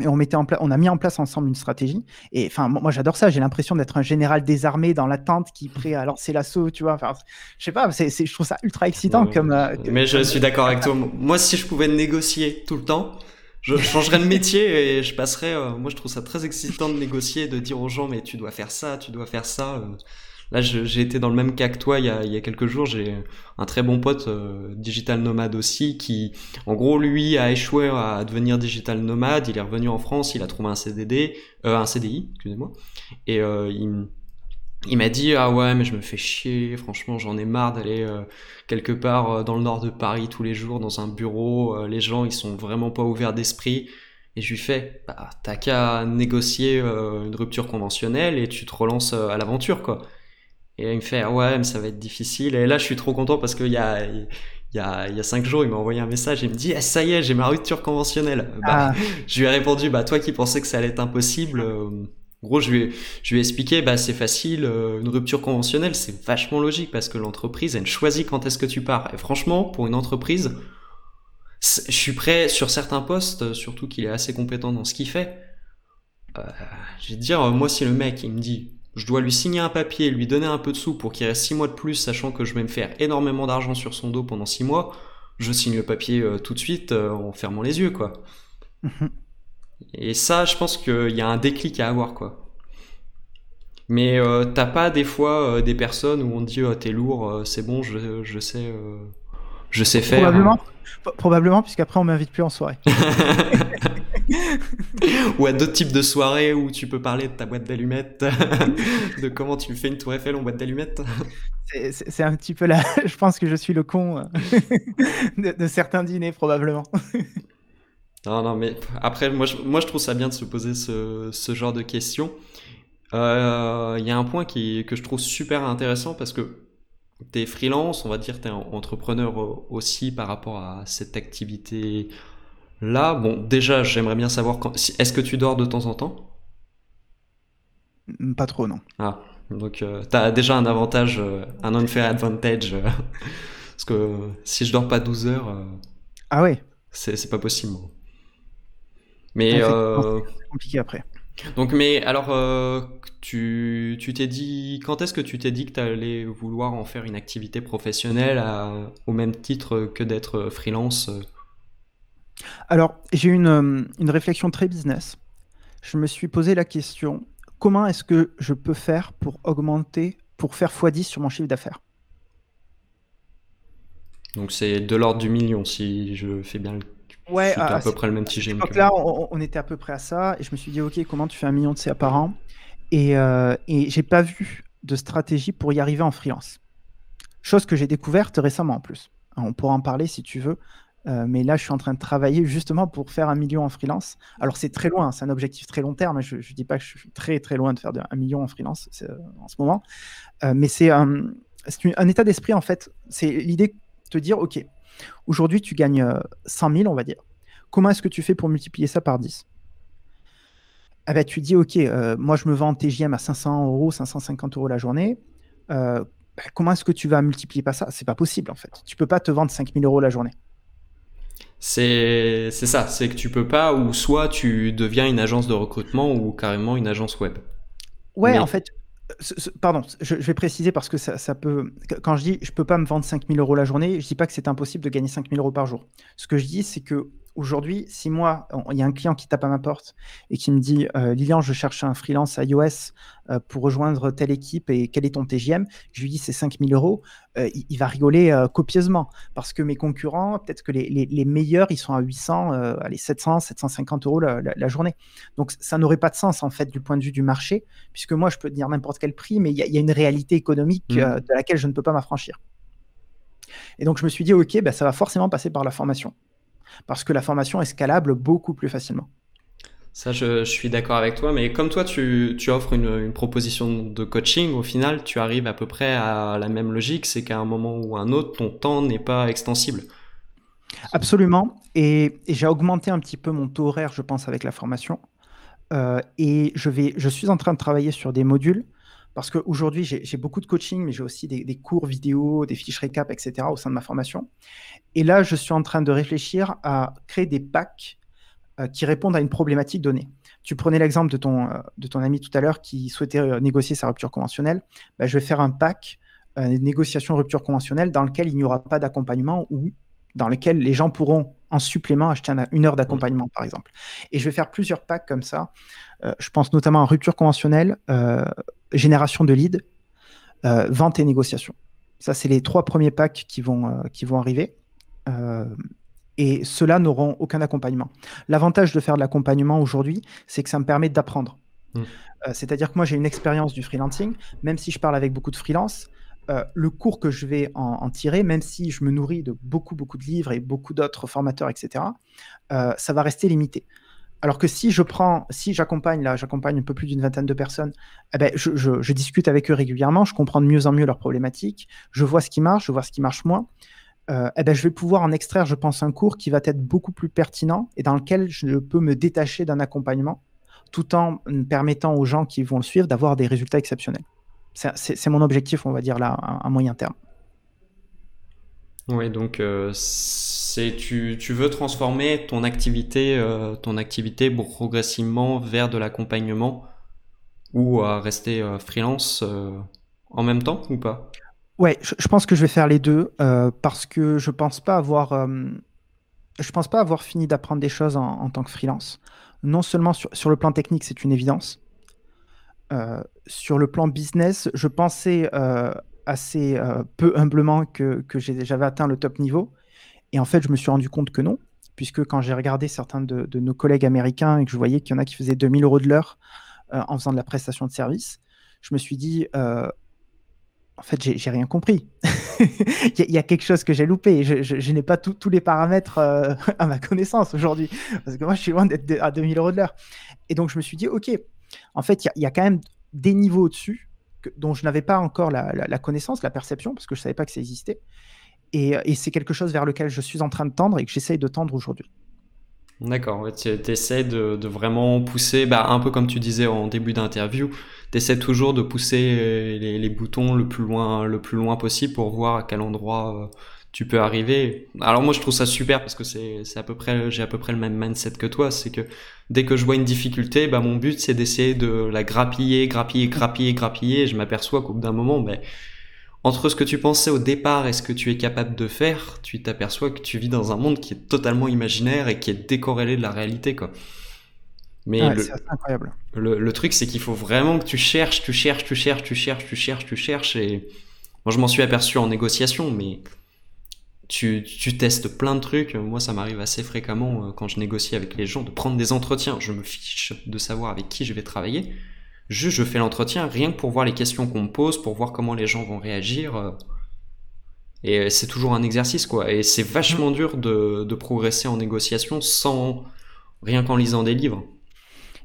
Speaker 1: Et on, mettait en on a mis en place ensemble une stratégie. Et enfin, moi, j'adore ça. J'ai l'impression d'être un général désarmé dans l'attente qui est prêt à lancer l'assaut, tu vois. Enfin, je sais pas, c'est, je trouve ça ultra excitant. comme, euh,
Speaker 2: mais je suis d'accord avec toi. Moi, si je pouvais négocier tout le temps, je changerais de métier et je passerais. Euh, moi, je trouve ça très excitant de négocier, de dire aux gens, mais tu dois faire ça, tu dois faire ça. Euh. Là, j'ai été dans le même cas que toi il y a, il y a quelques jours. J'ai un très bon pote euh, digital nomade aussi qui, en gros, lui a échoué à devenir digital nomade. Il est revenu en France, il a trouvé un CDD, euh, un CDI, excusez-moi, et euh, il, il m'a dit ah ouais mais je me fais chier. Franchement, j'en ai marre d'aller quelque part dans le nord de Paris tous les jours dans un bureau. les gens ils sont vraiment pas ouverts d'esprit. Et je lui fais, bah, t'as qu'à négocier une rupture conventionnelle et tu te relances à l'aventure, quoi. Et il me fait, ah ouais, mais ça va être difficile. Et là, je suis trop content parce qu'il y a, il y a, il y a cinq jours, il m'a envoyé un message. Il me dit, ah, ça y est, j'ai ma rupture conventionnelle. Bah, ah. je lui ai répondu, bah, toi qui pensais que ça allait être impossible, euh, en gros, je lui ai, expliqué, bah, c'est facile, euh, une rupture conventionnelle, c'est vachement logique parce que l'entreprise, elle choisit quand est-ce que tu pars. Et franchement, pour une entreprise, je suis prêt sur certains postes, surtout qu'il est assez compétent dans ce qu'il fait euh, je vais te dire, moi, si le mec, il me dit, je dois lui signer un papier, lui donner un peu de sous pour qu'il reste 6 mois de plus, sachant que je vais me faire énormément d'argent sur son dos pendant 6 mois, je signe le papier euh, tout de suite en fermant les yeux, quoi. Et ça, je pense qu'il y a un déclic à avoir, quoi. Mais euh, t'as pas des fois des personnes où on dit oh, t'es lourd, c'est bon, je, je sais, je sais faire.
Speaker 1: Probablement, probablement puisqu'après on m'invite plus en soirée.
Speaker 2: ou à d'autres types de soirées où tu peux parler de ta boîte d'allumettes, de comment tu fais une tour Eiffel en boîte d'allumettes.
Speaker 1: C'est un petit peu là. Je pense que je suis le con euh, de, certains dîners, probablement.
Speaker 2: Non, non, mais après, moi je, moi, je trouve ça bien de se poser ce, ce genre de questions. Euh, il y a un point qui, que je trouve super intéressant parce que tu es freelance, on va dire, tu es entrepreneur aussi par rapport à cette activité Là, bon, déjà, j'aimerais bien savoir quand... est-ce que tu dors de temps en temps?
Speaker 1: Mm, Pas trop, non.
Speaker 2: Ah, donc euh, tu as déjà un avantage, euh, un unfair advantage. Euh, parce que si je dors pas 12 heures,
Speaker 1: ah ouais,
Speaker 2: c'est pas possible. Mais
Speaker 1: c'est compliqué après.
Speaker 2: Donc, mais alors, tu t'es dit, quand est-ce que tu t'es dit que tu allais vouloir en faire une activité professionnelle au même titre que d'être freelance?
Speaker 1: Alors, j'ai eu une, une réflexion très business. Je me suis posé la question, comment est-ce que je peux faire pour augmenter, pour faire x10 sur mon chiffre d'affaires?
Speaker 2: Donc c'est de l'ordre du million si je fais bien le...
Speaker 1: Ouais,
Speaker 2: à, peu près le même
Speaker 1: TGM. Donc là, on, était à peu près à ça, et je me suis dit, ok, comment tu fais un million de CA par an? Et, euh, et j'ai pas vu de stratégie pour y arriver en freelance. Chose que j'ai découverte récemment en plus. On pourra en parler si tu veux. Euh, mais là, je suis en train de travailler justement pour faire un million en freelance. Alors, c'est très loin, c'est un objectif très long terme. Je ne dis pas que je suis très très loin de faire un million en freelance euh, en ce moment. Euh, mais c'est un, un, état d'esprit, en fait. C'est l'idée de te dire OK, aujourd'hui, tu gagnes 100 000, on va dire. Comment est-ce que tu fais pour multiplier ça par 10 ah ben, Tu dis OK, moi, je me vends en TGM à 500 euros, 550 euros la journée. Ben, comment est-ce que tu vas multiplier pas ça? C'est pas possible, en fait. Tu peux pas te vendre 5000 euros la journée
Speaker 2: c'est ça, c'est que tu peux pas, ou soit tu deviens une agence de recrutement ou carrément une agence web.
Speaker 1: Ouais, en fait, pardon, je, vais préciser parce que ça, ça, peut. Quand je dis je peux pas me vendre 5000 euros la journée, je dis pas que c'est impossible de gagner 5000 euros par jour. Ce que je dis, c'est que aujourd'hui, si moi, il y a un client qui tape à ma porte et qui me dit euh, Lilian, je cherche un freelance iOS euh, pour rejoindre telle équipe et quel est ton TGM Je lui dis c'est 5000 euros. Euh, il, va rigoler copieusement parce que mes concurrents, peut-être que les, meilleurs, ils sont à 800, allez, 700, 750 euros la, journée. Donc ça n'aurait pas de sens en fait du point de vue du marché, puisque moi, je peux dire n'importe quel prix, mais il y, a une réalité économique mmh. de laquelle je ne peux pas m'affranchir. Et donc je me suis dit, ok, bah, ça va forcément passer par la formation parce que la formation est scalable beaucoup plus facilement.
Speaker 2: Ça, je, suis d'accord avec toi, mais comme toi, tu, offres une, proposition de coaching, au final, tu arrives à peu près à la même logique, c'est qu'à un moment ou un autre, ton temps n'est pas extensible.
Speaker 1: Absolument, et, j'ai augmenté un petit peu mon taux horaire, je pense, avec la formation. Euh, et je, vais, je suis en train de travailler sur des modules parce qu'aujourd'hui, j'ai beaucoup de coaching, mais j'ai aussi des, cours vidéo, des fiches récap, etc. au sein de ma formation. Et là, je suis en train de réfléchir à créer des packs euh, qui répondent à une problématique donnée. Tu prenais l'exemple de ton, euh, de ton ami tout à l'heure qui souhaitait euh, négocier sa rupture conventionnelle. Bah, je vais faire un pack, une négociation rupture conventionnelle, dans lequel il n'y aura pas d'accompagnement ou dans lequel les gens pourront en supplément acheter une heure d'accompagnement, par exemple. Et je vais faire plusieurs packs comme ça. je pense notamment à rupture conventionnelle, génération de leads, euh, vente et négociation. Ça, c'est les trois premiers packs qui vont, euh, qui vont arriver. Euh, et ceux-là n'auront aucun accompagnement. L'avantage de faire de l'accompagnement aujourd'hui, c'est que ça me permet d'apprendre. Mmh. C'est-à-dire que moi, j'ai une expérience du freelancing, même si je parle avec beaucoup de freelance, le cours que je vais en, tirer, même si je me nourris de beaucoup, beaucoup de livres et beaucoup d'autres formateurs, etc., ça va rester limité. Alors que si je prends, si j'accompagne, là, j'accompagne un peu plus d'une vingtaine de personnes, eh ben, je, discute avec eux régulièrement, je comprends de mieux en mieux leurs problématiques, je vois ce qui marche, je vois ce qui marche moins. Euh, eh ben, je vais pouvoir en extraire, je pense, un cours qui va être beaucoup plus pertinent et dans lequel je peux me détacher d'un accompagnement tout en permettant aux gens qui vont le suivre d'avoir des résultats exceptionnels. C'est mon objectif, on va dire là, à, moyen terme.
Speaker 2: Oui, donc euh, C'est tu, tu veux transformer ton activité, euh, ton activité progressivement vers de l'accompagnement ou à rester euh, freelance euh, en même temps ou pas?
Speaker 1: Ouais, je, pense que je vais faire les deux parce que je pense pas avoir, je pense pas avoir fini d'apprendre des choses en, en tant que freelance. Non seulement sur, sur le plan technique, c'est une évidence. Sur le plan business, je pensais assez peu humblement que, que j'avais atteint le top niveau. Et en fait, je me suis rendu compte que non, puisque quand j'ai regardé certains de, nos collègues américains et que je voyais qu'il y en a qui faisaient 2000 euros de l'heure euh, en faisant de la prestation de service, je me suis dit, euh, en fait, j'ai rien compris. Il y, a- quelque chose que j'ai loupé. Je, n'ai pas tous les paramètres euh, à ma connaissance aujourd'hui. Parce que moi, je suis loin d'être à 2000 euros de l'heure. Et donc, je me suis dit, OK, en fait, il y, a- quand même des niveaux au-dessus dont je n'avais pas encore la- la connaissance, la perception, parce que je ne savais pas que ça existait. Et, et c'est quelque chose vers lequel je suis en train de tendre et que j'essaye de tendre aujourd'hui.
Speaker 2: D'accord, tu essaies de, vraiment pousser, bah, un peu comme tu disais en début d'interview, tu essaies toujours de pousser euh, les, boutons le plus loin, le plus loin possible pour voir à quel endroit euh, tu peux arriver. Alors moi je trouve ça super parce que c'est à peu près j'ai à peu près le même mindset que toi, c'est que dès que je vois une difficulté, bah mon but c'est d'essayer de la grappiller, grappiller, grappiller, grappiller, et je m'aperçois qu'au bout d'un moment, ben entre ce que tu pensais au départ et ce que tu es capable de faire, tu t'aperçois que tu vis dans un monde qui est totalement imaginaire et qui est décorrélé de la réalité, quoi. Mais
Speaker 1: Ouais,
Speaker 2: le,
Speaker 1: incroyable.
Speaker 2: le, le truc, c'est qu'il faut vraiment que tu cherches, tu cherches, tu cherches, tu cherches, tu cherches, tu cherches. Et moi, je m'en suis aperçu en négociation, mais tu, tu testes plein de trucs. Moi, ça m'arrive assez fréquemment euh, quand je négocie avec les gens de prendre des entretiens. Je me fiche de savoir avec qui je vais travailler. Juste, je fais l'entretien rien que pour voir les questions qu'on me pose, pour voir comment les gens vont réagir. euh. Et c'est toujours un exercice, quoi. Et c'est vachement dur de, de progresser en négociation sans rien qu'en lisant des livres.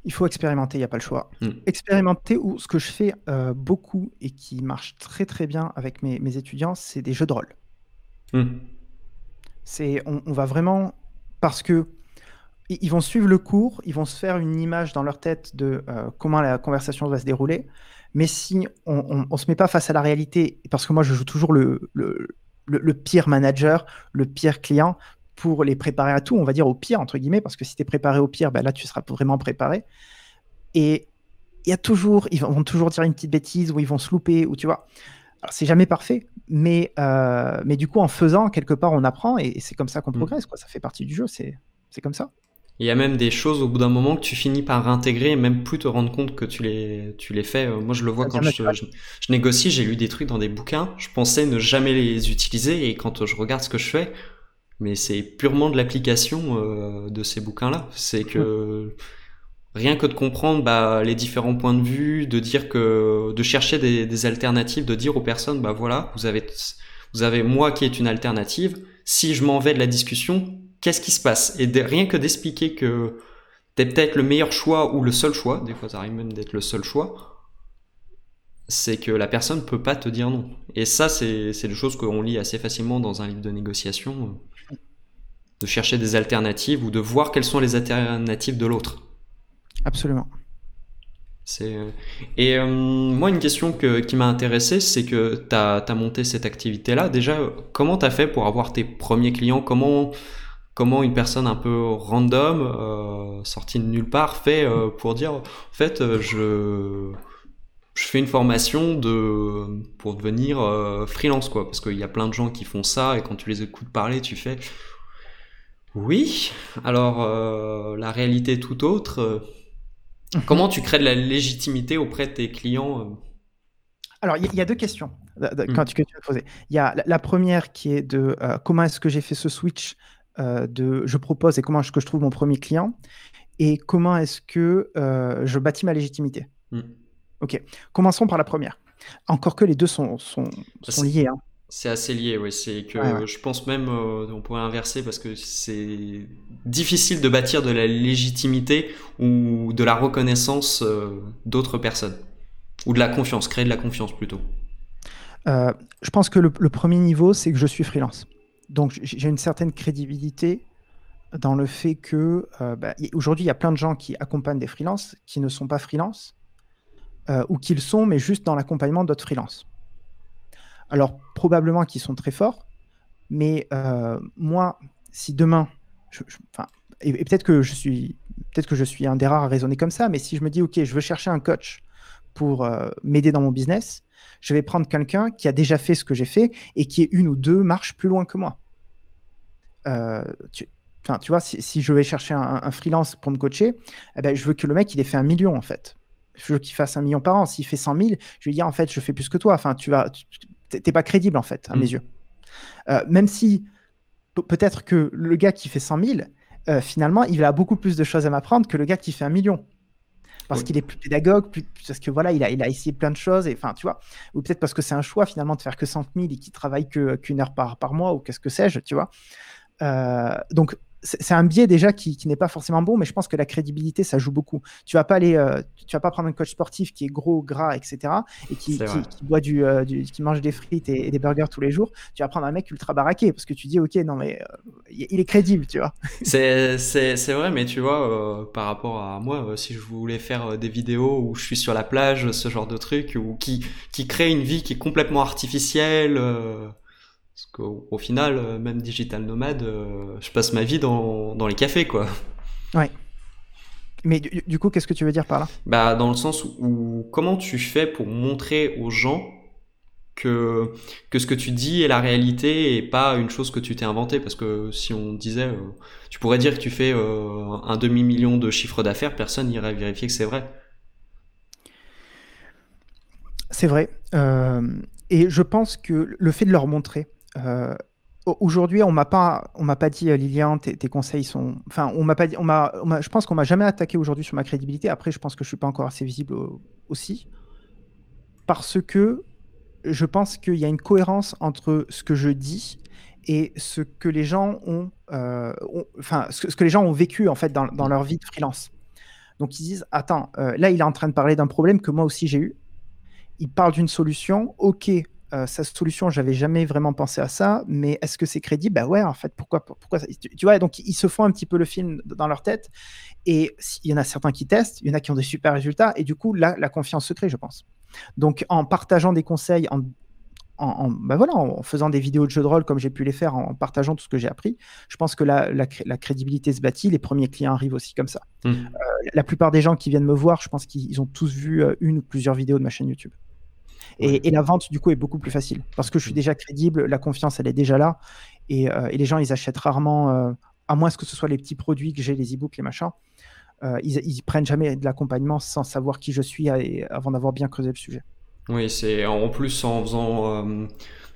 Speaker 1: Il faut expérimenter, il n'y a pas le choix.
Speaker 2: Mm.
Speaker 1: Expérimenter, ou ce que je fais euh, beaucoup et qui marche très très bien avec mes, mes étudiants, c'est des jeux de rôle.
Speaker 2: Mm.
Speaker 1: C'est, on, on va vraiment, parce que ils vont suivre le cours, ils vont se faire une image dans leur tête de euh, comment la conversation va se dérouler. Mais si on ne se met pas face à la réalité, parce que moi je joue toujours le, le, le- le pire manager, le pire client, pour les préparer à tout, on va dire au pire, entre guillemets, parce que si tu es préparé au pire, ben là tu seras vraiment préparé. Et il y a toujours, ils vont toujours dire une petite bêtise, ou ils vont se louper, ou tu vois. Alors, c'est jamais parfait, mais, euh, mais du coup, en faisant, quelque part, on apprend et, et c'est comme ça qu'on
Speaker 2: Mm.
Speaker 1: progresse, quoi. Ça fait partie du jeu, c'est comme ça.
Speaker 2: Il y a même des choses au bout d'un moment que tu finis par intégrer et même plus te rendre compte que tu les, tu les fais. Euh, Moi, je le vois quand je,
Speaker 1: naturel.
Speaker 2: je, je négocie, j'ai lu des trucs dans des bouquins, je pensais ne jamais les utiliser et quand je regarde ce que je fais, mais c'est purement de l'application euh, de ces bouquins-là. C'est que rien que de comprendre bah, les différents points de vue, de dire que, de chercher des, des alternatives, de dire aux personnes, bah voilà, vous avez, vous avez moi qui est une alternative. Si je m'en vais de la discussion, qu'est-ce qui se passe? Et de- rien que d'expliquer que t'es peut-être le meilleur choix ou le seul choix, des fois ça arrive même d'être le seul choix, c'est que la personne peut pas te dire non. Et ça, c'est des choses qu'on lit assez facilement dans un livre de négociation, euh, de chercher des alternatives ou de voir quelles sont les alternatives de l'autre.
Speaker 1: Absolument.
Speaker 2: Euh, et euh, moi une question que, qui m'a intéressé, c'est que tu as, monté cette activité-là. Déjà, comment tu as fait pour avoir tes premiers clients? Comment comment une personne un peu random, euh, sortie de nulle part, fait euh, pour dire en fait euh, je je fais une formation de pour devenir euh, freelance quoi parce qu'il y a plein de gens qui font ça et quand tu les écoutes parler, tu fais oui. Alors euh, la réalité est tout autre. Euh, Comment tu crées de la légitimité auprès de tes clients
Speaker 1: Alors, il y, a- il y a deux questions de-
Speaker 2: Mm.
Speaker 1: quand tu, que tu poser. Il y a la, la première qui est de comment est-ce que j'ai fait ce switch euh, de je propose et comment est-ce que je trouve mon premier client et comment est-ce que euh, je bâtis ma légitimité.
Speaker 2: Mm.
Speaker 1: Ok, commençons par la première. Encore que les deux sont, sont, sont
Speaker 2: c'est-
Speaker 1: liés. hein.
Speaker 2: C'est assez lié, oui. C'est que
Speaker 1: Ouais, ouais.
Speaker 2: je pense même, euh, on pourrait inverser parce que c'est difficile de bâtir de la légitimité ou de la reconnaissance euh, d'autres personnes. Ou de la confiance, créer de la confiance plutôt.
Speaker 1: Euh, je pense que le, le premier niveau, c'est que je suis freelance. Donc, j'ai une certaine crédibilité dans le fait que euh, bah, aujourd'hui, il y a plein de gens qui accompagnent des freelances qui ne sont pas freelance euh, ou qui le sont, mais juste dans l'accompagnement d'autres freelances. Alors, probablement qu'ils sont très forts, mais euh, moi, si demain, et, peut-être que je suis, peut-être que je suis un des rares à raisonner comme ça, mais si je me dis, ok, je veux chercher un coach pour euh, m'aider dans mon business, je vais prendre quelqu'un qui a déjà fait ce que j'ai fait et qui est une ou deux marches plus loin que moi. Euh, tu, tu vois, si, je vais chercher un, freelance pour me coacher, eh ben, je veux que le mec, il ait fait un million, en fait. Je veux qu'il fasse un million par an. S'il fait 100 000, je lui dis, en fait, je fais plus que toi. Enfin, tu vas, t'es pas crédible, en fait, à mes mmh. yeux. Euh, même si peut-être que le gars qui fait 100 000, euh, finalement, il a beaucoup plus de choses à m'apprendre que le gars qui fait un million. Parce qu'il est plus pédagogue, plus, parce que voilà, il a, il a essayé plein de choses, et enfin, tu vois, ou peut-être parce que c'est un choix finalement de faire que 100 000 et qu'il travaille qu'une heure par, par mois, ou qu'est-ce que sais-je, tu vois. Euh, donc, c'est un biais déjà qui, n'est pas forcément bon, mais je pense que la crédibilité, ça joue beaucoup. Tu vas pas aller, euh, tu vas pas prendre un coach sportif qui est gros, gras, etc., et qui, boit euh, du, qui mange des frites et, des burgers tous les jours. Tu vas prendre un mec ultra baraqué parce que tu dis, ok, non mais euh, il est crédible, tu vois.
Speaker 2: C'est vrai, mais tu vois, par rapport à moi, si je voulais faire des vidéos où je suis sur la plage, ce genre de truc, ou qui qui crée une vie qui est complètement artificielle. Qu'au final, euh, même digital nomade, euh, je passe ma vie dans, dans les cafés, quoi.
Speaker 1: Ouais. Mais du, coup, qu'est-ce que tu veux dire par là?
Speaker 2: Bah, dans le sens où, comment tu fais pour montrer aux gens que, que ce que tu dis est la réalité et pas une chose que tu t'es inventé parce que si on disait euh, tu pourrais dire que tu fais un demi million de chiffre d'affaires personne n'irait vérifier que c'est vrai
Speaker 1: c'est vrai et je pense que le fait de leur montrer euh, aujourd'hui, on m'a pas, on m'a pas dit euh, Lilian, tes, conseils sont. Enfin, on m'a pas dit, on m'a, je pense qu'on m'a jamais attaqué aujourd'hui sur ma crédibilité. Après, je pense que je suis pas encore assez visible aussi, parce que je pense qu'il y a une cohérence entre ce que je dis et ce que les gens ont, euh, ce, que les gens ont vécu en fait dans, dans, leur vie de freelance. Donc ils disent, attends, là il est en train de parler d'un problème que moi aussi j'ai eu. Il parle d'une solution, ok, euh, sa solution, j'avais jamais vraiment pensé à ça, mais est-ce que c'est crédible? Bah ouais, en fait, pourquoi, pourquoi tu, vois, donc ils se font un petit peu le film dans leur tête, et il y en a certains qui testent, il y en a qui ont des super résultats, et du coup, là, la confiance se crée, je pense. Donc, en partageant des conseils, en, en, bah voilà, en faisant des vidéos de jeux de rôle comme j'ai pu les faire, en partageant tout ce que j'ai appris, je pense que la, la, crédibilité se bâtit, les premiers clients arrivent aussi comme ça. Mmh. Euh, la plupart des gens qui viennent me voir, je pense qu'ils ont tous vu euh, une ou plusieurs vidéos de ma chaîne YouTube. Et, la vente, du coup, est beaucoup plus facile parce que je suis mm. déjà crédible, la confiance, elle est déjà là. Et, euh, les gens, ils achètent rarement, euh, à moins que ce soit les petits produits que j'ai, les e-books, les machins. Euh, ils, ils prennent jamais de l'accompagnement sans savoir qui je suis avant d'avoir bien creusé le sujet.
Speaker 2: Oui, c'est en plus en faisant.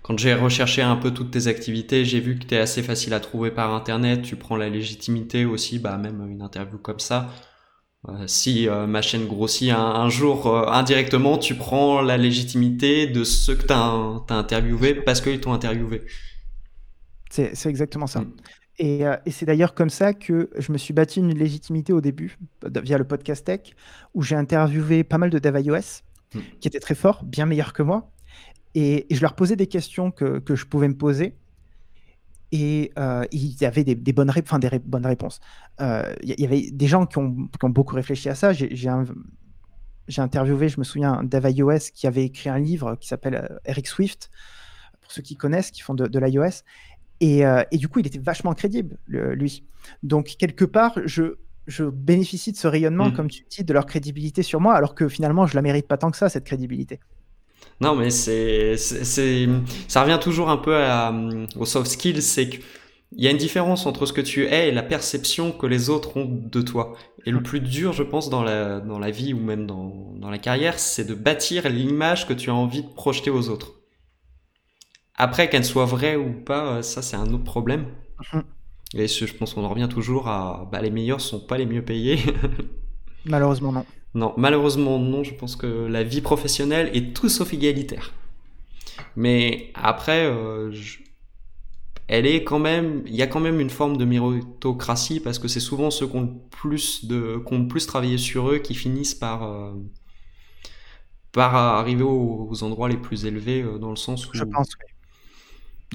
Speaker 2: quand j'ai recherché un peu toutes tes activités, j'ai vu que tu es assez facile à trouver par internet. Tu prends la légitimité aussi, bah, même une interview comme ça. Euh, si euh, ma chaîne grossit un, jour euh, indirectement, tu prends la légitimité de ceux que tu as, interviewé parce qu'ils t'ont interviewé.
Speaker 1: C'est exactement ça. Mm. Et, c'est d'ailleurs comme ça que je me suis bâti une légitimité au début, via le podcast Tech, où j'ai interviewé pas mal de dev iOS, mm. qui étaient très forts, bien meilleurs que moi. Et, je leur posais des questions que, que je pouvais me poser et euh, il y avait des, bonnes, enfin, des bonnes réponses. Euh, il y avait des gens qui ont, qui ont beaucoup réfléchi à ça. J'ai interviewé, je me souviens, un dev iOS qui avait écrit un livre qui s'appelle euh, Eric Swift, pour ceux qui connaissent, qui font de, de l'iOS. Et, et, du coup, il était vachement crédible, lui. Donc, quelque part, je, je bénéficie de ce rayonnement, mmh. comme tu dis, de leur crédibilité sur moi, alors que finalement, je la mérite pas tant que ça, cette crédibilité.
Speaker 2: Non, mais c'est, c'est, ça revient toujours un peu à, aux soft skills, c'est qu'il y a une différence entre ce que tu es et la perception que les autres ont de toi. Et le plus dur, je pense, dans la, dans la vie ou même dans, dans la carrière, c'est de bâtir l'image que tu as envie de projeter aux autres. Après, qu'elle soit vraie ou pas, ça c'est un autre problème. Et je pense qu'on en revient toujours à bah, les meilleurs sont pas les mieux payés.
Speaker 1: Malheureusement non.
Speaker 2: Non, malheureusement non, je pense que la vie professionnelle est tout sauf égalitaire. Mais après, euh, elle est quand même, il y a quand même une forme de méritocratie parce que c'est souvent ceux qui ont plus de, qui plus travaillé sur eux qui finissent par, euh, par arriver aux, endroits les plus élevés euh, dans le sens où.
Speaker 1: Je pense, oui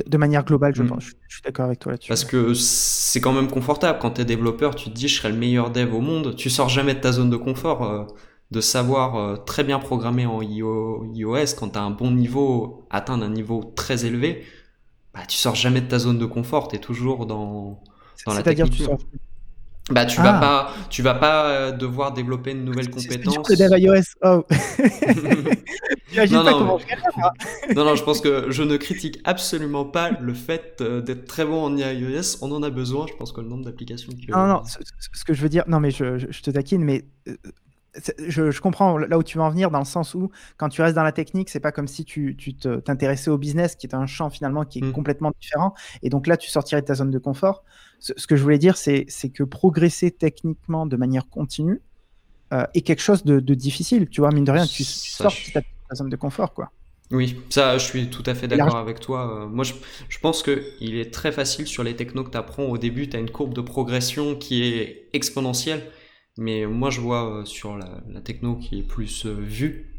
Speaker 1: de manière globale, je mm. pense. Je, suis d'accord avec toi là-dessus.
Speaker 2: Parce que c'est quand même confortable. Quand tu es développeur, tu te dis je serai le meilleur dev au monde. Tu sors jamais de ta zone de confort. Euh, de savoir euh, très bien programmer en iOS quand tu as un bon niveau, atteindre un niveau très élevé, bah, tu sors jamais de ta zone de confort. Tu es toujours dans, dans la
Speaker 1: C'est-à-dire,
Speaker 2: technique.
Speaker 1: tu sors.
Speaker 2: Bah, tu vas
Speaker 1: Ah,
Speaker 2: pas, tu vas pas euh, devoir développer une nouvelle
Speaker 1: c'est dev
Speaker 2: compétence.
Speaker 1: iOS. Oh. T'imagines
Speaker 2: Non,
Speaker 1: pas
Speaker 2: non,
Speaker 1: comment
Speaker 2: mais-
Speaker 1: je galère, moi.
Speaker 2: non, non, je pense que je ne critique absolument pas le fait euh, d'être très bon en iOS. On en a besoin. Je pense que le nombre d'applications que.
Speaker 1: Non, non, ce, que je veux dire, non, mais je, je- je te taquine, mais euh, je, je comprends là où tu veux en venir, dans le sens où quand tu restes dans la technique, c'est pas comme si tu t'intéressais au business, qui est un champ finalement qui est
Speaker 2: Hmm.
Speaker 1: complètement différent, et donc là, tu sortirais de ta zone de confort. Ce, que je voulais dire, c'est que progresser techniquement de manière continue euh, est quelque chose de, de difficile, tu vois, mine de rien, tu, tu sors de ta zone de confort, quoi.
Speaker 2: Oui, ça, je suis tout à fait d'accord avec toi. Euh, Moi, je, je pense que il est très facile sur les technos que tu apprends. Au début, tu as une courbe de progression qui est exponentielle. Mais moi, je vois euh, sur la, la techno qui est plus euh, vue.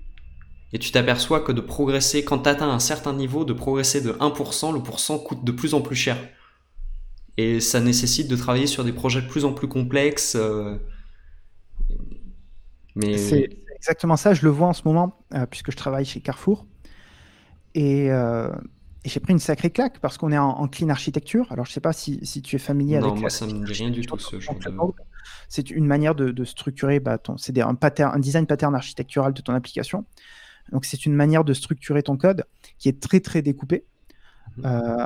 Speaker 2: Et tu t'aperçois que de progresser, quand tu atteins un certain niveau, de progresser de 1%, le pourcent coûte de plus en plus cher. Et ça nécessite de travailler sur des projets de plus en plus complexes. euh,
Speaker 1: C'est
Speaker 2: mais
Speaker 1: c'est exactement ça, je le vois en ce moment, euh, puisque je travaille chez Carrefour. Et, euh, et j'ai pris une sacrée claque parce qu'on est en, en clean architecture. Alors, je sais pas si, si tu es familier
Speaker 2: non,
Speaker 1: avec
Speaker 2: moi,
Speaker 1: la
Speaker 2: ça
Speaker 1: clean
Speaker 2: me dit rien du tout, ce genre de...
Speaker 1: c'est une manière de, de structurer bah, ton, c'est un, pattern, un design pattern architectural de ton application. Donc, c'est une manière de structurer ton code qui est très, très découpé. Euh,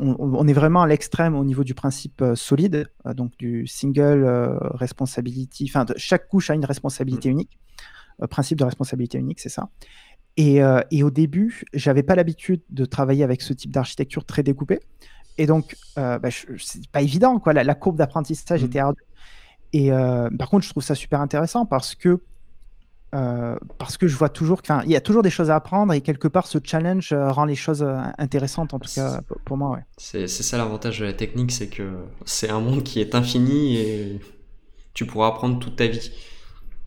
Speaker 1: on, est vraiment à l'extrême au niveau du principe euh, solide, euh, donc du single responsibility. Enfin, chaque couche a une responsabilité unique. Euh, principe de responsabilité unique, c'est ça. Et, et au début, j'avais pas l'habitude de travailler avec ce type d'architecture très découpée. Et donc, bah, c'est pas évident, quoi. La, la courbe d'apprentissage
Speaker 2: Mhm.
Speaker 1: était ardue. Et par contre, je trouve ça super intéressant parce que euh, parce que je vois toujours qu'il y a toujours des choses à apprendre et quelque part ce challenge euh, rend les choses euh, intéressantes en tout cas pour, moi. Ouais.
Speaker 2: C'est c'est ça l'avantage de la technique, c'est que c'est un monde qui est infini et tu pourras apprendre toute ta vie.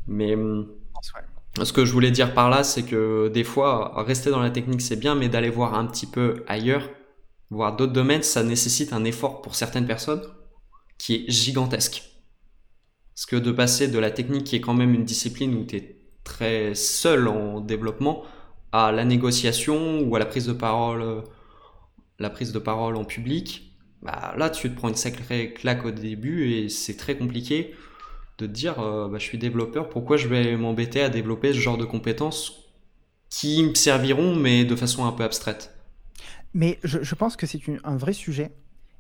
Speaker 2: Mais hum, ce que je voulais dire par là, c'est que des fois, rester dans la technique, c'est bien, mais d'aller voir un petit peu ailleurs, voir d'autres domaines, ça nécessite un effort pour certaines personnes qui est gigantesque. Parce que de passer de la technique, qui est quand même une discipline où tu es seul en développement, à la négociation ou à la prise de parole, euh, la prise de parole en public, bah là tu te prends une sacrée claque au début et c'est très compliqué de te dire euh, bah, je suis développeur, pourquoi je vais m'embêter à développer ce genre de compétences qui me serviront mais de façon un peu abstraite?
Speaker 1: Mais je, pense que c'est un vrai sujet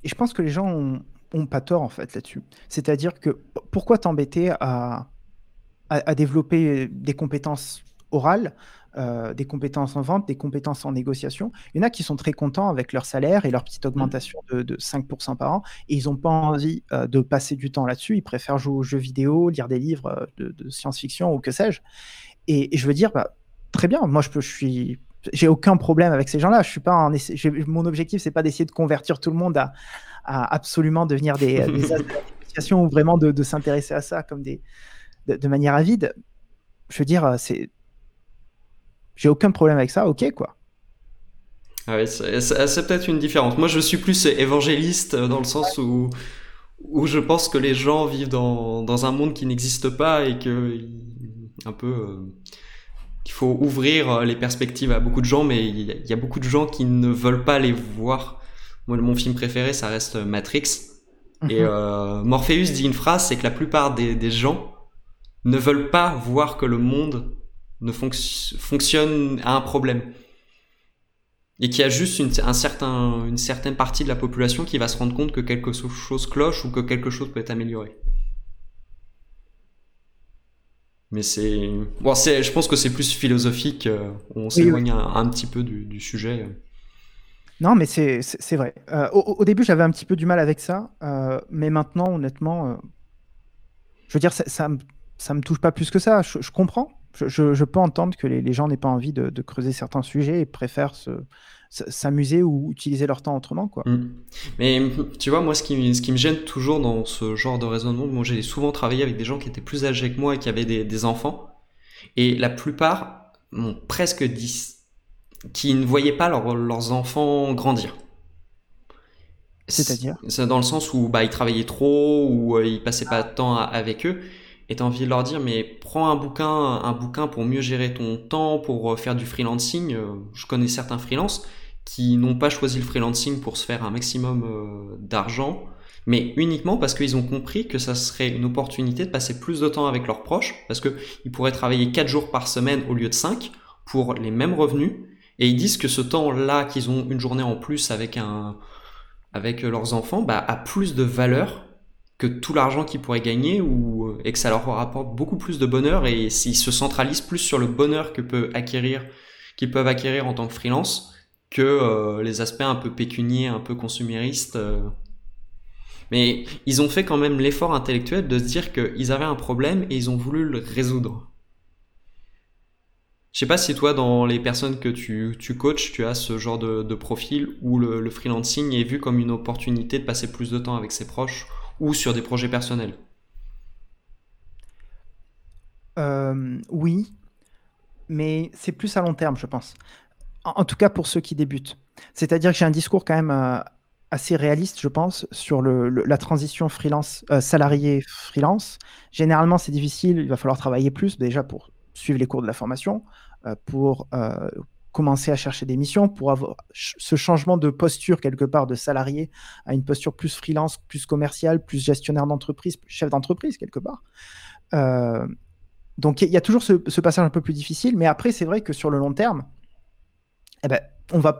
Speaker 1: et je pense que les gens ont, ont pas tort en fait là-dessus. C'est-à-dire que pourquoi t'embêter à, à, à développer des compétences orales, euh, des compétences en vente, des compétences en négociation. Il y en a qui sont très contents avec leur salaire et leur petite augmentation de, de 5% par an, et ils n'ont pas envie euh, de passer du temps là-dessus. Ils préfèrent jouer aux jeux vidéo, lire des livres euh, de, de science-fiction ou que sais-je. Et, et je veux dire, bah, très bien, moi je, peux, je suis... J'ai aucun problème avec ces gens-là. Je suis pas en essa- j'ai- Mon objectif, c'est pas d'essayer de convertir tout le monde à, à absolument devenir des, des as de la négociation ou vraiment de, de s'intéresser à ça comme des, de, de manière avide. Je veux dire, euh, c'est j'ai aucun problème avec ça, ok quoi.
Speaker 2: Ah oui, c'est c'est- peut-être une différence. Moi je suis plus évangéliste euh, dans le sens où, où je pense que les gens vivent dans, dans un monde qui n'existe pas et que un peu euh, qu'il faut ouvrir euh, les perspectives à beaucoup de gens, mais il y, a- il y a beaucoup de gens qui ne veulent pas les voir. Moi, mon film préféré, ça reste Matrix. Et
Speaker 1: Mhm.
Speaker 2: euh, Morpheus dit une phrase, c'est que la plupart des, des gens ne veulent pas voir que le monde ne fonc- fonctionne à un problème. Et qu'il y a juste une, un certain, une certaine partie de la population qui va se rendre compte que quelque chose cloche ou que quelque chose peut être amélioré. Mais c'est... Bon, c'est, je pense que c'est plus philosophique, euh, on s'éloigne un, un petit peu du, du sujet.
Speaker 1: Non, mais c'est vrai. Euh, au, au début, j'avais un petit peu du mal avec ça, euh, mais maintenant, honnêtement, euh, je veux dire, ça, ça, me- ça me touche pas plus que ça. Je, je comprends. Je, je- je peux entendre que les, les gens n'aient pas envie de, de creuser certains sujets et préfèrent s'amuser ou utiliser leur temps autrement, quoi.
Speaker 2: Mm. Mais tu vois, moi, ce qui, ce qui me gêne toujours dans ce genre de raisonnement, moi, j'ai souvent travaillé avec des gens qui étaient plus âgés que moi et qui avaient des, des enfants. Et la plupart m'ont presque dit qu'ils ne voyaient pas leur- leurs enfants grandir.
Speaker 1: C'est-à-dire?
Speaker 2: C'est dans le sens où bah, ils travaillaient trop ou euh, ils passaient pas de temps à- avec eux. Et t'as envie de leur dire, mais prends un bouquin, un bouquin pour mieux gérer ton temps, pour euh, faire du freelancing. Euh, Je connais certains freelances qui n'ont pas choisi le freelancing pour se faire un maximum euh, d'argent, mais uniquement parce qu'ils ont compris que ça serait une opportunité de passer plus de temps avec leurs proches, parce qu'ils pourraient travailler 4 jours par semaine au lieu de 5 pour les mêmes revenus, et ils disent que ce temps-là qu'ils ont une journée en plus avec, un, avec leurs enfants bah, a plus de valeur que tout l'argent qu'ils pourraient gagner ou, et que ça leur rapporte beaucoup plus de bonheur et s'ils se centralisent plus sur le bonheur que peut acquérir, qu'ils peuvent acquérir en tant que freelance que euh, les aspects un peu pécuniers, un peu consuméristes. Euh. Mais ils ont fait quand même l'effort intellectuel de se dire qu'ils avaient un problème et ils ont voulu le résoudre. Je sais pas si toi, dans les personnes que tu, tu coaches, tu as ce genre de, profil où le, freelancing est vu comme une opportunité de passer plus de temps avec ses proches ou sur des projets personnels.
Speaker 1: Euh, oui, mais c'est plus à long terme, je pense. En, tout cas pour ceux qui débutent. C'est-à-dire que j'ai un discours quand même euh, assez réaliste, je pense, sur la transition freelance, euh, salarié freelance. Généralement, c'est difficile. Il va falloir travailler plus déjà pour suivre les cours de la formation, pour commencer à chercher des missions, pour avoir ce changement de posture quelque part de salarié à une posture plus freelance, plus commerciale, plus gestionnaire d'entreprise, chef d'entreprise quelque part. Euh, donc il y, a toujours ce, ce, passage un peu plus difficile, mais après c'est vrai que sur le long terme, eh ben, on va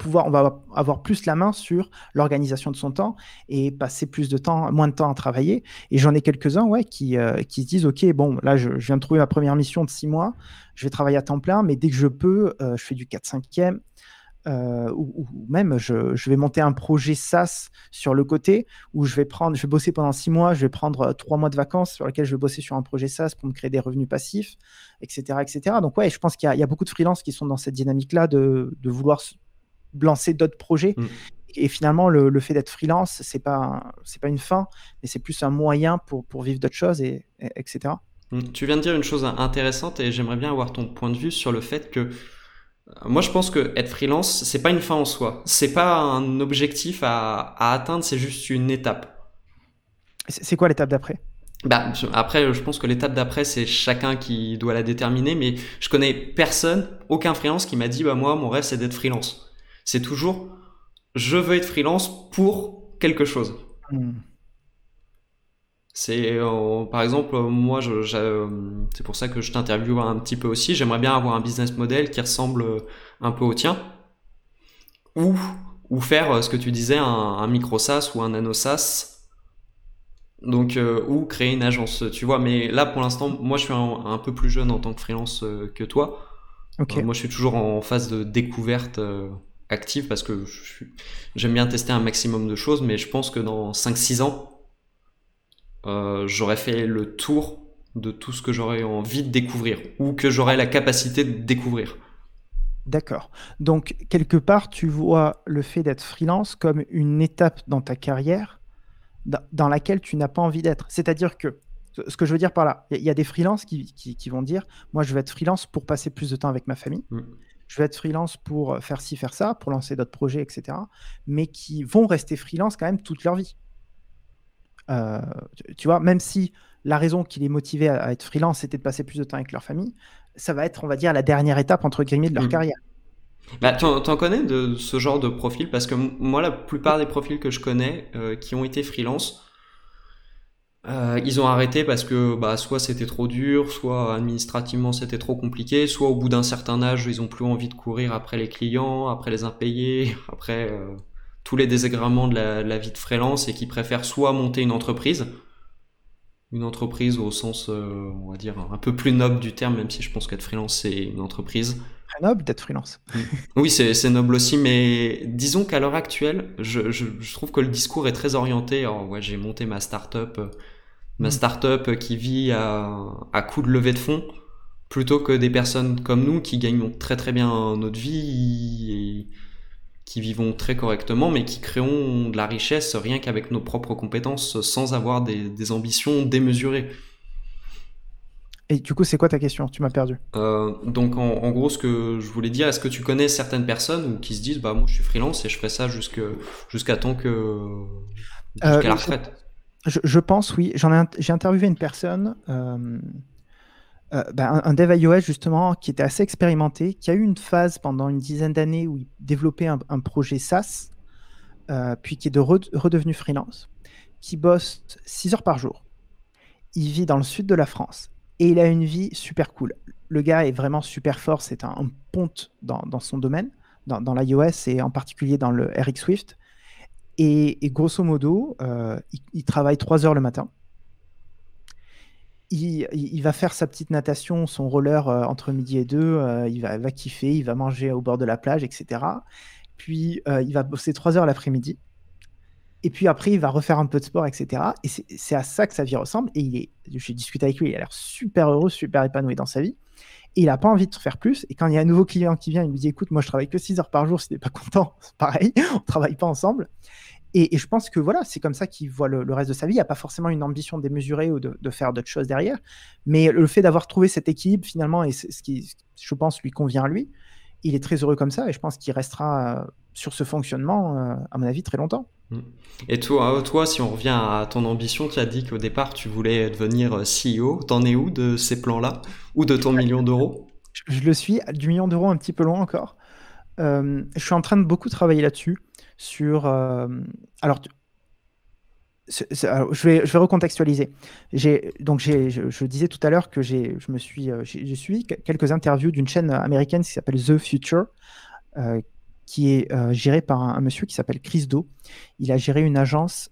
Speaker 1: avoir plus la main sur l'organisation de son temps et passer plus de temps, moins de temps à travailler. Et j'en ai quelques-uns, ouais, qui, euh, se disent, ok, bon, là, je, viens de trouver ma première mission de six mois, je vais travailler à temps plein, mais dès que je peux, euh, je fais du 4-5e. Euh, ou, même je, vais monter un projet SaaS sur le côté où je vais prendre, je vais bosser pendant six mois, je vais prendre trois mois de vacances sur lesquels je vais bosser sur un projet SaaS pour me créer des revenus passifs, etc., etc. Donc ouais, je pense qu'il y, a beaucoup de freelances qui sont dans cette dynamique-là de vouloir lancer d'autres projets. Mm. Et finalement, le, fait d'être freelance, c'est pas c'est pas une fin, mais c'est plus un moyen pour, pour vivre d'autres choses, et, etc.
Speaker 2: Mm. Tu viens de dire une chose intéressante et j'aimerais bien avoir ton point de vue sur le fait que euh, moi je pense que être freelance, c'est pas une fin en soi, c'est pas un objectif à, à atteindre, c'est juste une étape.
Speaker 1: C'est quoi l'étape d'après?
Speaker 2: Bah, après, je pense que l'étape d'après, c'est chacun qui doit la déterminer, mais je connais personne, aucun freelance qui m'a dit, bah, moi, mon rêve, c'est d'être freelance. C'est toujours je veux être freelance pour quelque chose. Hmm. C'est euh, par exemple moi je, c'est pour ça que je t'interviewe un petit peu aussi. J'aimerais bien avoir un business model qui ressemble un peu au tien ou ou faire euh, ce que tu disais un, micro SaaS ou un nano SaaS. Donc euh, ou créer une agence, tu vois. Mais là pour l'instant, moi je suis un, peu plus jeune en tant que freelance que toi. moi je suis toujours en phase de découverte active parce que j'aime bien tester un maximum de choses, mais je pense que dans 5-6 ans, euh, j'aurais fait le tour de tout ce que j'aurais envie de découvrir ou que j'aurais la capacité de découvrir.
Speaker 1: D'accord. Donc, quelque part, tu vois le fait d'être freelance comme une étape dans ta carrière dans laquelle tu n'as pas envie d'être. C'est-à-dire que, ce que je veux dire par là, il y, a des freelances qui, qui, vont dire, moi, je vais être freelance pour passer plus de temps avec ma famille. Mm je vais être freelance pour euh, faire ci, faire ça, pour lancer d'autres projets, etc. Mais qui vont rester freelance quand même toute leur vie. Euh, tu vois, même si la raison qui les motivait à, être freelance, c'était de passer plus de temps avec leur famille, ça va être, on va dire, la dernière étape, entre guillemets, de leur mmh. carrière.
Speaker 2: Bah, tu en connais de ce genre de profil? Parce que moi, la plupart des profils que je connais euh, qui ont été freelance, euh, ils ont arrêté parce que bah, soit c'était trop dur, soit administrativement c'était trop compliqué, soit au bout d'un certain âge ils ont plus envie de courir après les clients, après les impayés, après euh, tous les désagréments de la, vie de freelance et qui préfèrent soit monter une entreprise, une entreprise au sens euh, on va dire un peu plus noble du terme, même si je pense qu'être freelance c'est une entreprise.
Speaker 1: Très noble d'être freelance.
Speaker 2: oui c'est noble aussi, mais disons qu'à l'heure actuelle je, je, je, trouve que le discours est très orienté. Alors, ouais, j'ai monté ma start-up ma mm. start-up qui vit à, à coup de levée de fonds, plutôt que des personnes comme nous qui gagnons très très bien notre vie et qui vivons très correctement, mais qui créons de la richesse rien qu'avec nos propres compétences, sans avoir des, ambitions démesurées.
Speaker 1: Et du coup, c'est quoi ta question? Tu m'as perdu.
Speaker 2: Euh, donc, en, gros, ce que je voulais dire, est-ce que tu connais certaines personnes ou qui se disent, bah moi, je suis freelance et je ferai ça jusqu'à temps que euh, jusqu'à la retraite?
Speaker 1: Je, pense, oui. J'en ai, j'ai interviewé une personne euh, euh, ben, un, dev iOS justement qui était assez expérimenté, qui a eu une phase pendant une dizaine d'années où il développait un, projet SaaS, euh, puis qui est de redevenu freelance, qui bosse 6 heures par jour. Il vit dans le sud de la France et il a une vie super cool. Le gars est vraiment super fort, c'est un, ponte dans, son domaine, dans, l'iOS et en particulier dans le RX Swift. Et, grosso modo, euh, il, travaille 3 heures le matin il, va faire sa petite natation, son roller euh, entre midi et deux, euh, il, va, kiffer, il va manger au bord de la plage, etc. Puis il va bosser trois heures l'après-midi. Et puis après, il va refaire un peu de sport, etc. Et c'est à ça que sa vie ressemble. Et il est, j'ai discuté avec lui, il a l'air super heureux, super épanoui dans sa vie. Et il n'a pas envie de faire plus. Et quand il y a un nouveau client qui vient, il me dit Écoute, moi je travaille que 6 heures par jour, si tu n'es pas content, c'est pareil, on ne travaille pas ensemble. Et, je pense que voilà, c'est comme ça qu'il voit le, reste de sa vie. Il n'y a pas forcément une ambition démesurée ou de, faire d'autres choses derrière. Mais le fait d'avoir trouvé cet équilibre, finalement, et ce qui, je pense, lui convient à lui, il est très heureux comme ça. Et je pense qu'il restera euh, sur ce fonctionnement, euh, à mon avis, très longtemps.
Speaker 2: Mmh. Et toi, toi, si on revient à ton ambition, tu as dit qu'au départ, tu voulais devenir euh, CEO. T'en es où de ces plans-là Ou de ton million d'euros?
Speaker 1: Je, le suis. Du million d'euros, un petit peu loin encore. je suis en train de beaucoup travailler là-dessus sur. Euh, alors, je, vais, je vais recontextualiser. Donc, je, disais tout à l'heure que je me suis, euh, j'ai suivi quelques interviews d'une chaîne américaine qui s'appelle The Future, euh, qui est gérée par un, monsieur qui s'appelle Chris Do. Il a géré une agence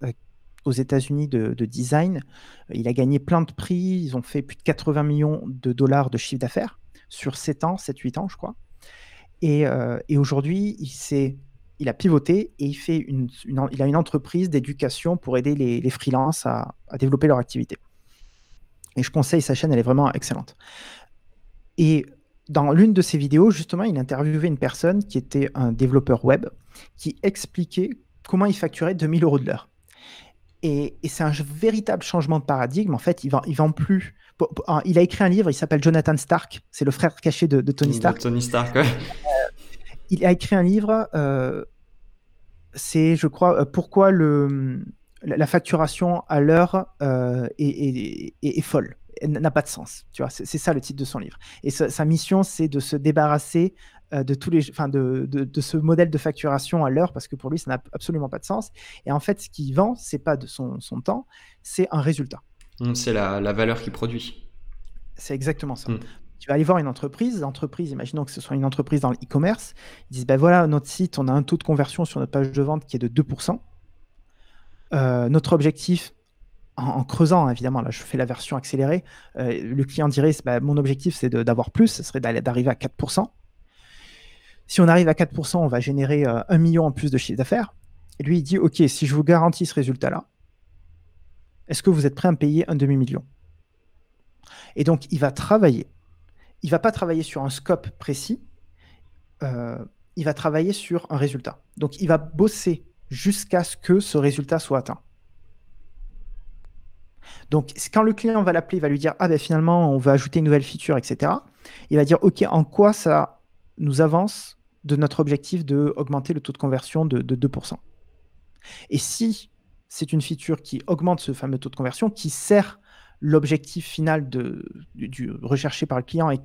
Speaker 1: aux États-Unis de, design. Il a gagné plein de prix. Ils ont fait plus de 80 millions de dollars de chiffre d'affaires sur 7 ans, 7-8 ans, je crois. Et, et aujourd'hui, il il a pivoté et il, fait une, il a une entreprise d'éducation pour aider les, les freelances à, développer leur activité. Et je conseille sa chaîne, elle est vraiment excellente. Et dans l'une de ses vidéos, justement, il interviewait une personne qui était un développeur web qui expliquait comment il facturait 2000 euros de l'heure. Et, c'est un véritable changement de paradigme. En fait, il vend, plus. Il a écrit un livre, il s'appelle Jonathan Stark, c'est le frère caché de, Tony Stark.
Speaker 2: Tony Stark, ouais
Speaker 1: il a écrit un livre, euh, c'est, je crois, euh, pourquoi le, la facturation à l'heure euh, est, folle, n'a pas de sens. Tu vois, c'est, ça le titre de son livre. Et sa, mission, c'est de se débarrasser de tous les, enfin, de, de, ce modèle de facturation à l'heure, parce que pour lui, ça n'a absolument pas de sens. Et en fait, ce qu'il vend, c'est pas de son, son temps, c'est un résultat.
Speaker 2: Mmh, c'est la, la valeur qu'il produit.
Speaker 1: C'est exactement ça. Mmh tu vas aller voir une entreprise, l'entreprise, imaginons que ce soit une entreprise dans l'e-commerce, ils disent, ben voilà, notre site, on a un taux de conversion sur notre page de vente qui est de 2%. Euh, notre objectif, en, creusant, évidemment, là je fais la version accélérée, euh, le client dirait, ben, mon objectif c'est d'avoir plus, ce serait d'arriver à 4%. Si on arrive à 4%, on va générer euh, un million en plus de chiffre d'affaires. Et lui, il dit, OK, si je vous garantis ce résultat-là, est-ce que vous êtes prêt à me payer un demi-million? Et donc, il va travailler il va pas travailler sur un scope précis, euh, il va travailler sur un résultat. Donc il va bosser jusqu'à ce que ce résultat soit atteint. Donc quand le client va l'appeler, il va lui dire ah ben finalement on va ajouter une nouvelle feature, etc. Il va dire ok en quoi ça nous avance de notre objectif de augmenter le taux de conversion de, de 2%. Et si c'est une feature qui augmente ce fameux taux de conversion, qui sert l'objectif final recherché par le client et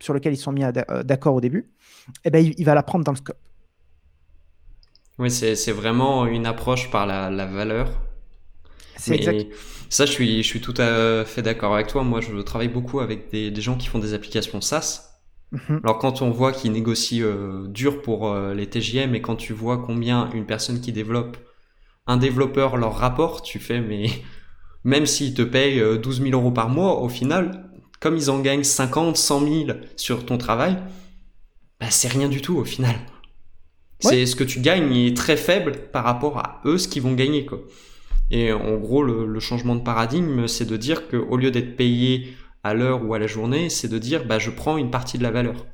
Speaker 1: sur lequel ils sont mis euh, d'accord au début, eh ben, il, va la prendre dans le scope.
Speaker 2: Oui, c'est vraiment une approche par la, valeur.
Speaker 1: C'est exact.
Speaker 2: Ça, je suis, je suis tout à fait d'accord avec toi. Moi, je travaille beaucoup avec des, des gens qui font des applications SaaS. Mhm. Alors, quand on voit qu'ils négocient euh, dur pour euh, les TJM et quand tu vois combien une personne qui développe, un développeur leur rapporte, tu fais, mais même s'ils te payent 12 000 euros par mois, au final, comme ils en gagnent 50, 100 000 sur ton travail, bah, c'est rien du tout au final. C'est ce que tu gagnes est très faible par rapport à eux ce qu'ils vont gagner quoi. Et en gros le, changement de paradigme c'est de dire qu'au lieu d'être payé à l'heure ou à la journée, c'est de dire bah je prends une partie de la valeur.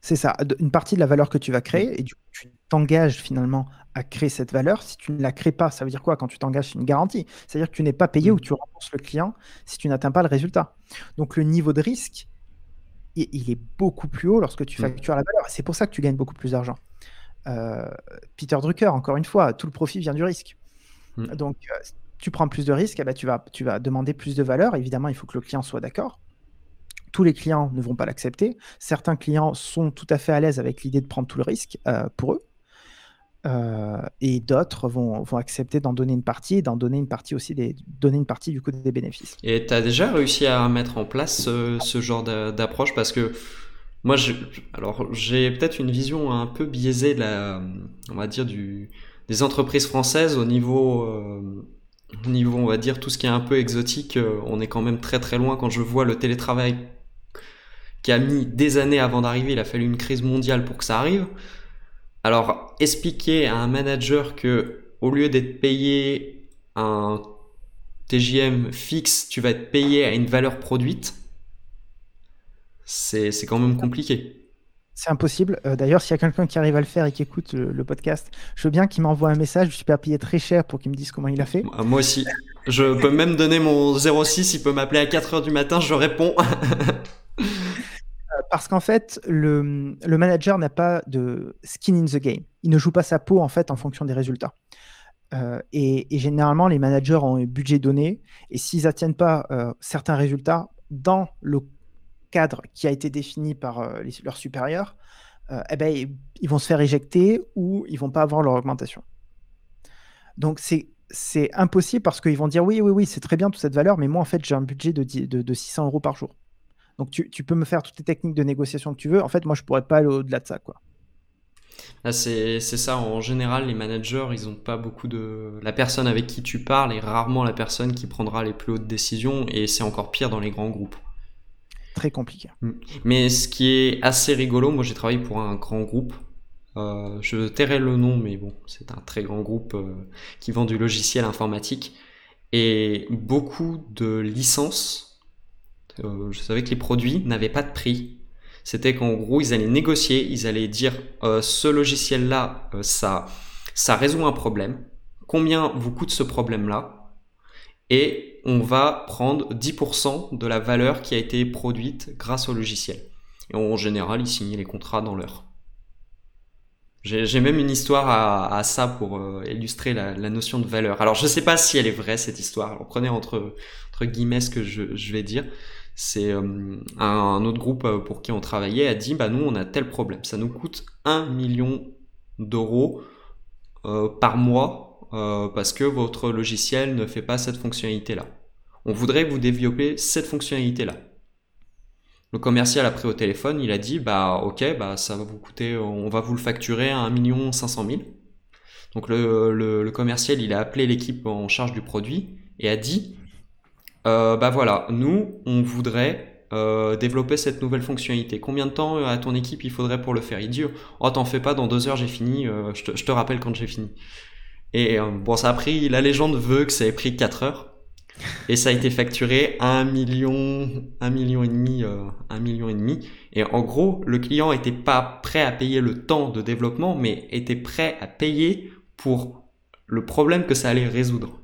Speaker 1: C'est ça, une partie de la valeur que tu vas créer et du coup, tu t'engages finalement à créer cette valeur. Si tu ne la crées pas, ça veut dire quoi quand tu t'engages C'est une garantie. C'est-à-dire que tu n'es pas payé mm. ou tu rembourses le client si tu n'atteins pas le résultat. Donc le niveau de risque, il, est beaucoup plus haut lorsque tu mm. factures la valeur. C'est pour ça que tu gagnes beaucoup plus d'argent. Euh, Peter Drucker, encore une fois, tout le profit vient du risque. Mm. Donc euh, tu prends plus de risques, eh ben, tu, vas, tu vas demander plus de valeur. Évidemment, il faut que le client soit d'accord. tous les clients ne vont pas l'accepter. Certains clients sont tout à fait à l'aise avec l'idée de prendre tout le risque pour eux. et d'autres vont, vont accepter d'en donner une partie et d'en donner une partie aussi des, donner une partie du coup des bénéfices.
Speaker 2: Et tu as déjà réussi à mettre en place ce genre d'approche? Parce que moi, je, alors j'ai peut-être une vision un peu biaisée de la, on va dire du, des entreprises françaises au niveau, euh, au niveau, on va dire tout ce qui est un peu exotique. Euh, on est quand même très très loin quand je vois le télétravail qui a mis des années avant d'arriver. Il a fallu une crise mondiale pour que ça arrive. Alors, expliquer à un manager que au lieu d'être payé un TJM fixe, tu vas être payé à une valeur produite c'est quand même compliqué.
Speaker 1: C'est impossible. Euh, d'ailleurs, s'il y a quelqu'un qui arrive à le faire et qui écoute le, podcast, je veux bien qu'il m'envoie un message. Je suis pas payé très cher pour qu'il me dise comment il a fait.
Speaker 2: Moi aussi. Je peux même donner mon 06. Il peut m'appeler à 4 heures du matin. Je réponds.
Speaker 1: Euh, parce qu'en fait, le, le manager n'a pas de skin in the game. Il ne joue pas sa peau en fait en fonction des résultats. Euh, et, généralement, les managers ont un budget donné. Et s'ils n'atteignent pas certains résultats dans le cadre qui a été défini par euh, leurs supérieurs, euh, eh ben, ils vont se faire éjecter ou ils vont pas avoir leur augmentation. Donc c'est impossible parce qu'ils vont dire oui, oui, oui, c'est très bien toute cette valeur, mais moi en fait j'ai un budget de, de, 600 euros par jour. Donc tu, peux me faire toutes les techniques de négociation que tu veux. En fait, moi je pourrais pas aller au-delà de ça. quoi.
Speaker 2: C'est ça, en général, les managers, ils ont pas beaucoup de... La personne avec qui tu parles est rarement la personne qui prendra les plus hautes décisions, et c'est encore pire dans les grands groupes
Speaker 1: très compliqué. Mm.
Speaker 2: Mais ce qui est assez rigolo, moi j'ai travaillé pour un grand groupe. Euh, je tairai le nom, mais bon, c'est un très grand groupe euh, qui vend du logiciel informatique. Et beaucoup de licences, euh, je savais que les produits n'avaient pas de prix. C'était qu'en gros, ils allaient négocier, ils allaient dire ce logiciel-là, ça, ça résout un problème. Combien vous coûte ce problème-là? Et on va prendre 10% de la valeur qui a été produite grâce au logiciel. Et en général, ils signaient les contrats dans l'heure. J'ai même une histoire à, ça pour euh, illustrer la, notion de valeur. Alors je ne sais pas si elle est vraie cette histoire. Prenez entre, entre guillemets ce que je, vais dire. C'est euh, un, autre groupe euh, pour qui on travaillait a dit bah nous on a tel problème. Ça nous coûte 1 million d'euros par mois euh, parce que votre logiciel ne fait pas cette fonctionnalité-là. On voudrait vous développer cette fonctionnalité-là. Le commercial a pris au téléphone, il a dit bah ok bah ça va vous coûter, on va vous le facturer à 1 million 500 000. Donc le, commercial il a appelé l'équipe en charge du produit et a dit euh, bah voilà nous on voudrait euh, développer cette nouvelle fonctionnalité. Combien de temps à ton équipe il faudrait pour le faire? Il dit oh t'en fais pas dans deux heures j'ai fini, je, te, rappelle quand j'ai fini. Et euh, bon, ça a pris, la légende veut que ça ait pris 4 heures. Et ça a été facturé à 1 million, 1 million et demi, euh, 1 million et demi. Et en gros, le client était pas prêt à payer le temps de développement, mais était prêt à payer pour le problème que ça allait résoudre.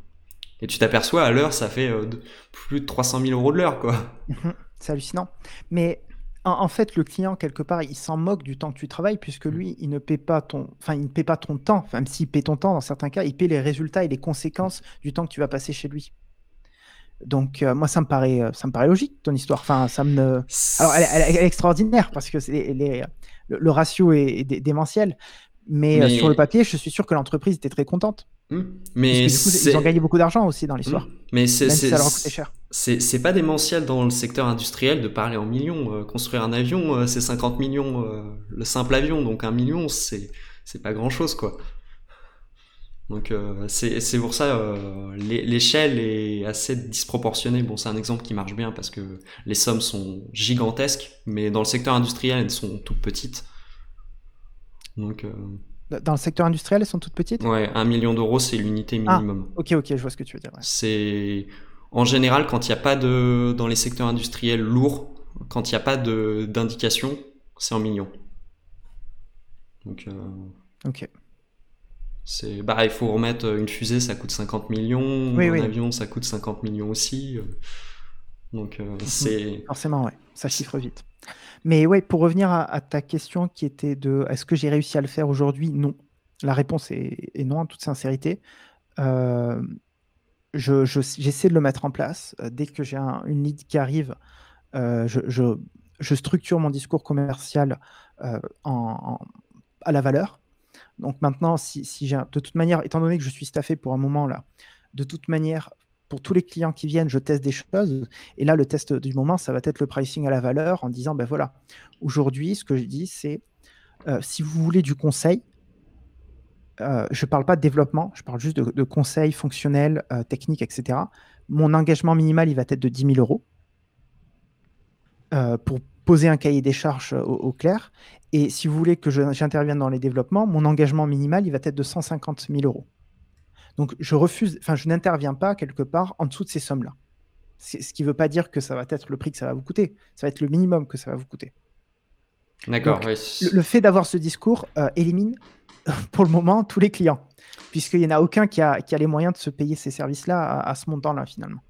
Speaker 2: Et tu t'aperçois, à l'heure, ça fait euh, plus de 300 000 euros de l'heure, quoi.
Speaker 1: C'est hallucinant. Mais en, fait, le client, quelque part, il s'en moque du temps que tu travailles, puisque mmh. lui, il ne paie pas ton, enfin, il ne paie pas ton temps. Enfin, même s'il paie ton temps, dans certains cas, il paie les résultats et les conséquences du temps que tu vas passer chez lui. Donc, euh, moi, ça me paraît, euh, ça me paraît logique, ton histoire. Enfin, ça me. Alors, elle, est extraordinaire parce que c'est le, ratio est, démentiel. Mais, euh, sur le papier, je suis sûr que l'entreprise était très contente.
Speaker 2: Hmm. Mais
Speaker 1: ils ont gagné beaucoup d'argent aussi dans l'histoire. Hmm.
Speaker 2: Mais c'est cher. C'est pas démentiel dans le secteur industriel de parler en millions. Euh, construire un avion, euh, c'est 50 millions le simple avion, donc un million, c'est c'est pas grand chose quoi. Donc c'est pour ça l'échelle est assez disproportionnée. Bon, c'est un exemple qui marche bien parce que les sommes sont gigantesques, mais dans le secteur industriel, elles sont toutes petites. Donc,
Speaker 1: euh, Dans le secteur industriel, elles sont toutes petites?
Speaker 2: Ouais, un million d'euros, c'est l'unité ah, minimum.
Speaker 1: ok, ok, je vois ce que tu veux dire.
Speaker 2: C'est en général quand il n'y a pas de dans les secteurs industriels lourds, quand il n'y a pas d'indication, c'est en millions. Donc. Euh,
Speaker 1: ok.
Speaker 2: C'est bah il faut remettre une fusée, ça coûte 50 millions. un avion, ça coûte 50 millions aussi. Donc mhm. c'est.
Speaker 1: Forcément, ouais, ça chiffre vite. Mais ouais, pour revenir à, ta question qui était de est-ce que j'ai réussi à le faire aujourd'hui? Non. La réponse est, non, en toute sincérité. Euh, j'essaie de le mettre en place. Euh, dès que j'ai une lead qui arrive, je, structure mon discours commercial en, à la valeur. Donc maintenant, si, si de toute manière, étant donné que je suis staffé pour un moment là, de toute manière, pour tous les clients qui viennent, je teste des choses. Et là, le test du moment, ça va être le pricing à la valeur en disant, ben voilà, aujourd'hui, ce que je dis, c'est euh, si vous voulez du conseil, euh, je ne parle pas de développement, je parle juste de, conseils fonctionnels, euh, techniques, etc. Mon engagement minimal, il va être de 10 000 euros pour poser un cahier des charges au, clair. Et si vous voulez que j'intervienne dans les développements, mon engagement minimal, il va être de 150 000 euros. Donc, je refuse, enfin, je n'interviens pas quelque part en dessous de ces sommes-là. Ce qui ne veut pas dire que ça va être le prix que ça va vous coûter. Ça va être le minimum que ça va vous coûter.
Speaker 2: D'accord.
Speaker 1: Le, fait d'avoir ce discours euh, élimine pour le moment tous les clients, puisqu'il n'y en a aucun qui a, les moyens de se payer ces services-là à, ce montant-là, finalement.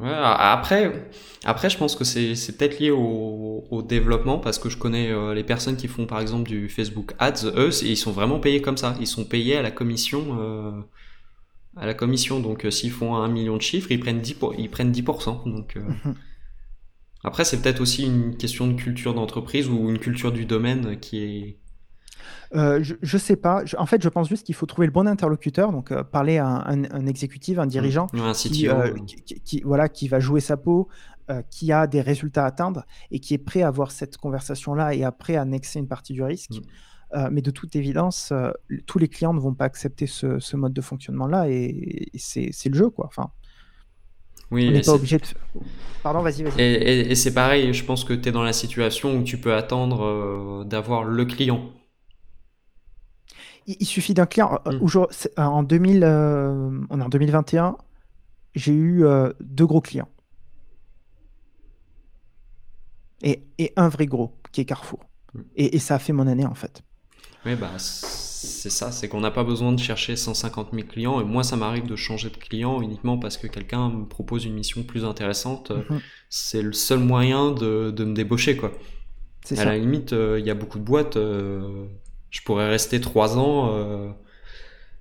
Speaker 2: après, après, je pense que c'est peut-être lié au, développement parce que je connais euh, les personnes qui font par exemple du Facebook Ads, eux, ils sont vraiment payés comme ça. Ils sont payés à la commission. Euh, à la commission. Donc, euh, s'ils font un million de chiffres, ils prennent 10%. Pour, ils prennent 10% donc, euh. Après, c'est peut-être aussi une question de culture d'entreprise ou une culture du domaine qui est.
Speaker 1: Euh, je, ne sais pas. en fait, je pense juste qu'il faut trouver le bon interlocuteur, donc parler à un, exécutif, un dirigeant,
Speaker 2: un
Speaker 1: qui, qui, voilà, qui va jouer sa peau, qui a des résultats à atteindre et qui est prêt à avoir cette conversation-là et après à annexer une partie du risque. Mm. Euh, mais de toute évidence, euh, tous les clients ne vont pas accepter ce, mode de fonctionnement-là et, c'est le jeu, quoi. Enfin,
Speaker 2: oui,
Speaker 1: on n'est pas obligé de. Pardon, vas-y, vas-y.
Speaker 2: Et, c'est pareil, je pense que tu es dans la situation où tu peux attendre euh, d'avoir le client.
Speaker 1: Il, suffit d'un client. Mmh. En 2000, on est en 2021, j'ai eu deux gros clients. Et, un vrai gros, qui est Carrefour. Mmh. et, ça a fait mon année, en fait.
Speaker 2: Oui, bah, c'est ça, c'est qu'on n'a pas besoin de chercher 150 000 clients. Et moi, ça m'arrive de changer de client uniquement parce que quelqu'un me propose une mission plus intéressante. Mhm. C'est le seul moyen de, de me débaucher, quoi. À ça. la limite, euh, il y a beaucoup de boîtes. Euh, je pourrais rester trois ans. Euh,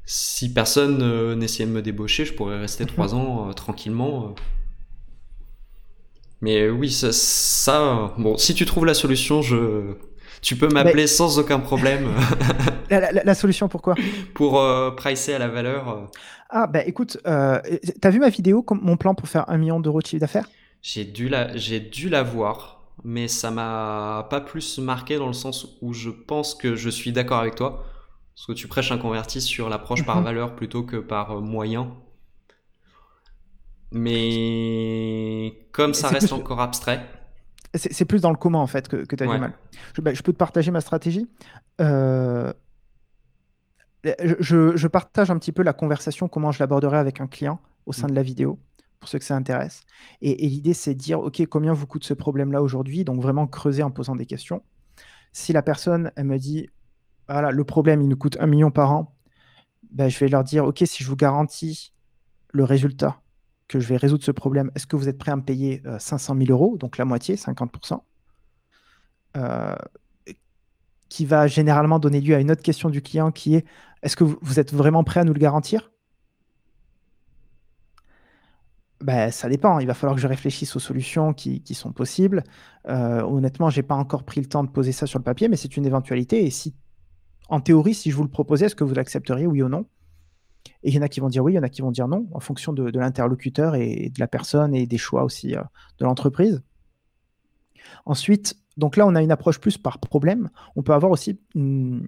Speaker 2: si personne n'essayait de me débaucher, je pourrais rester mhm. trois ans tranquillement. Mais oui, ça, ça, bon, si tu trouves la solution, je, tu peux m'appeler sans aucun problème.
Speaker 1: la, solution pourquoi
Speaker 2: Pour euh, pricer à la valeur. Euh.
Speaker 1: Ah bah écoute, euh, t'as vu ma vidéo, mon plan pour faire un million d'euros de chiffre d'affaires?
Speaker 2: J'ai dû la, j'ai dû la voir, mais ça m'a pas plus marqué dans le sens où je pense que je suis d'accord avec toi, parce que tu prêches un converti sur l'approche par mhm. valeur plutôt que par moyen. Mais comme ça reste encore abstrait.
Speaker 1: C'est plus dans le comment en fait que, que tu as du mal. Bah, je, peux te partager ma stratégie. Euh, je, partage un petit peu la conversation, comment je l'aborderai avec un client au sein mm. de la vidéo, pour ceux que ça intéresse. Et, l'idée, c'est de dire, OK, combien vous coûte ce problème-là aujourd'hui? Donc vraiment creuser en posant des questions. Si la personne, elle me dit, voilà, le problème, il nous coûte un million par an, ben, je vais leur dire, OK, si je vous garantis le résultat, que je vais résoudre ce problème, est-ce que vous êtes prêt à me payer 500 euh, 000 euros, donc la moitié, 50%, euh, qui va généralement donner lieu à une autre question du client qui est, est-ce que vous êtes vraiment prêt à nous le garantir? Ben, ça dépend. Il va falloir que je réfléchisse aux solutions qui, sont possibles. Euh, honnêtement, je n'ai pas encore pris le temps de poser ça sur le papier, mais c'est une éventualité. Et si, en théorie, si je vous le proposais, est-ce que vous l'accepteriez, oui ou non? Et il y en a qui vont dire oui, il y en a qui vont dire non, en fonction de, l'interlocuteur et de la personne et des choix aussi euh, de l'entreprise. Ensuite, donc là, on a une approche plus par problème. On peut avoir aussi une,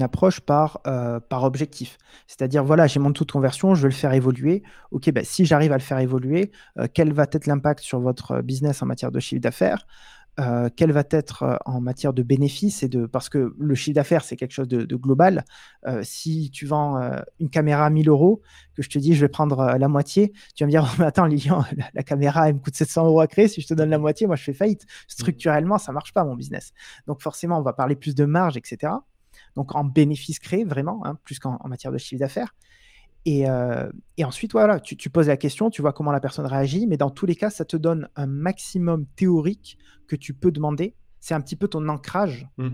Speaker 1: approche par, euh, par objectif. C'est-à-dire, voilà, j'ai mon taux de conversion, je veux le faire évoluer. OK, ben, si j'arrive à le faire évoluer, euh, quel va être l'impact sur votre business en matière de chiffre d'affaires? Euh, quelle va être euh, en matière de bénéfices et de parce que le chiffre d'affaires c'est quelque chose de, global. Euh, si tu vends une caméra à 1000 euros, que je te dis je vais prendre la moitié, tu vas me dire oh, mais attends Lilian, la, caméra elle me coûte 700 euros à créer, si je te donne la moitié, moi je fais faillite. Structurellement ça marche pas mon business. Donc forcément on va parler plus de marge etc. Donc en bénéfice créé vraiment, hein, plus qu'en matière de chiffre d'affaires. Et, ensuite, voilà, tu, tu, poses la question, tu vois comment la personne réagit, mais dans tous les cas, ça te donne un maximum théorique que tu peux demander. C'est un petit peu ton ancrage mmh.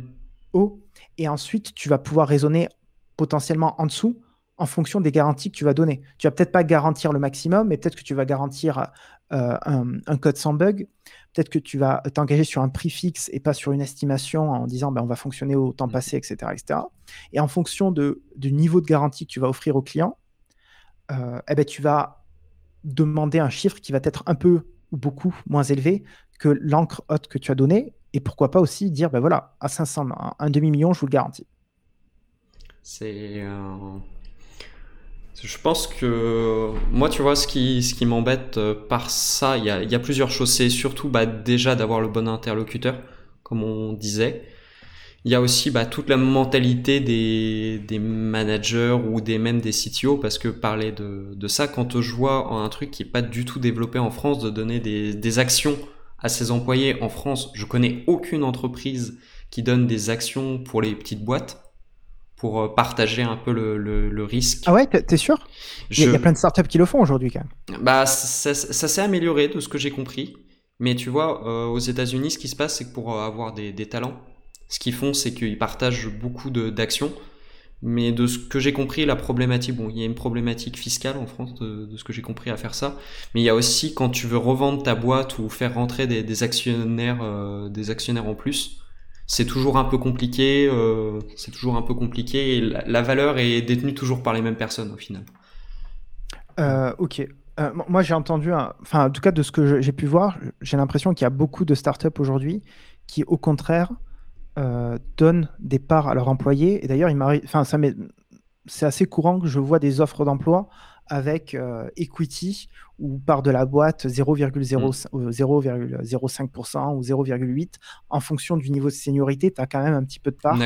Speaker 1: haut. Et ensuite, tu vas pouvoir raisonner potentiellement en dessous en fonction des garanties que tu vas donner. Tu vas peut-être pas garantir le maximum, mais peut-être que tu vas garantir euh, un, code sans bug. Peut-être que tu vas t'engager sur un prix fixe et pas sur une estimation en disant ben, on va fonctionner au temps passé, etc. etc. Et en fonction de, du niveau de garantie que tu vas offrir au client, euh, eh ben, tu vas demander un chiffre qui va être un peu ou beaucoup moins élevé que l'encre haute que tu as donnée. Et pourquoi pas aussi dire, ben voilà, à 500, un, demi-million, je vous le garantis.
Speaker 2: C'est. Euh, je pense que moi, tu vois, ce qui, ce qui m'embête euh, par ça, il y a, y a, plusieurs choses. C'est surtout bah, déjà d'avoir le bon interlocuteur, comme on disait. Il y a aussi bah, toute la mentalité des, des, managers ou des même des CTO, parce que parler de, de ça, quand je vois un truc qui est pas du tout développé en France, de donner des, des actions à ses employés en France, je connais aucune entreprise qui donne des actions pour les petites boîtes pour euh, partager un peu le, le, risque.
Speaker 1: Ah ouais, t'es sûr? Il y, a plein de startups qui le font aujourd'hui quand même.
Speaker 2: Bah, ça, ça s'est amélioré de ce que j'ai compris. Mais tu vois, euh, aux États-Unis, ce qui se passe, c'est que pour euh, avoir des, des, talents, ce qu'ils font, c'est qu'ils partagent beaucoup d'actions. Mais de ce que j'ai compris, la problématique, bon, il y a une problématique fiscale en France, de, ce que j'ai compris à faire ça. Mais il y a aussi quand tu veux revendre ta boîte ou faire rentrer des, actionnaires, des actionnaires en plus, c'est toujours un peu compliqué. Euh, c'est toujours un peu compliqué. La, valeur est détenue toujours par les mêmes personnes au final.
Speaker 1: Euh, ok. Euh, moi, j'ai entendu, enfin, en tout cas, de ce que j'ai pu voir, j'ai l'impression qu'il y a beaucoup de startups aujourd'hui qui, au contraire, donnent des parts à leurs employés. Et d'ailleurs, il enfin, ça c'est assez courant que je vois des offres d'emploi avec euh, equity ou part de la boîte 0,05% mm. euh, ou 0,8% en fonction du niveau de seniorité, tu as quand même un petit peu de parts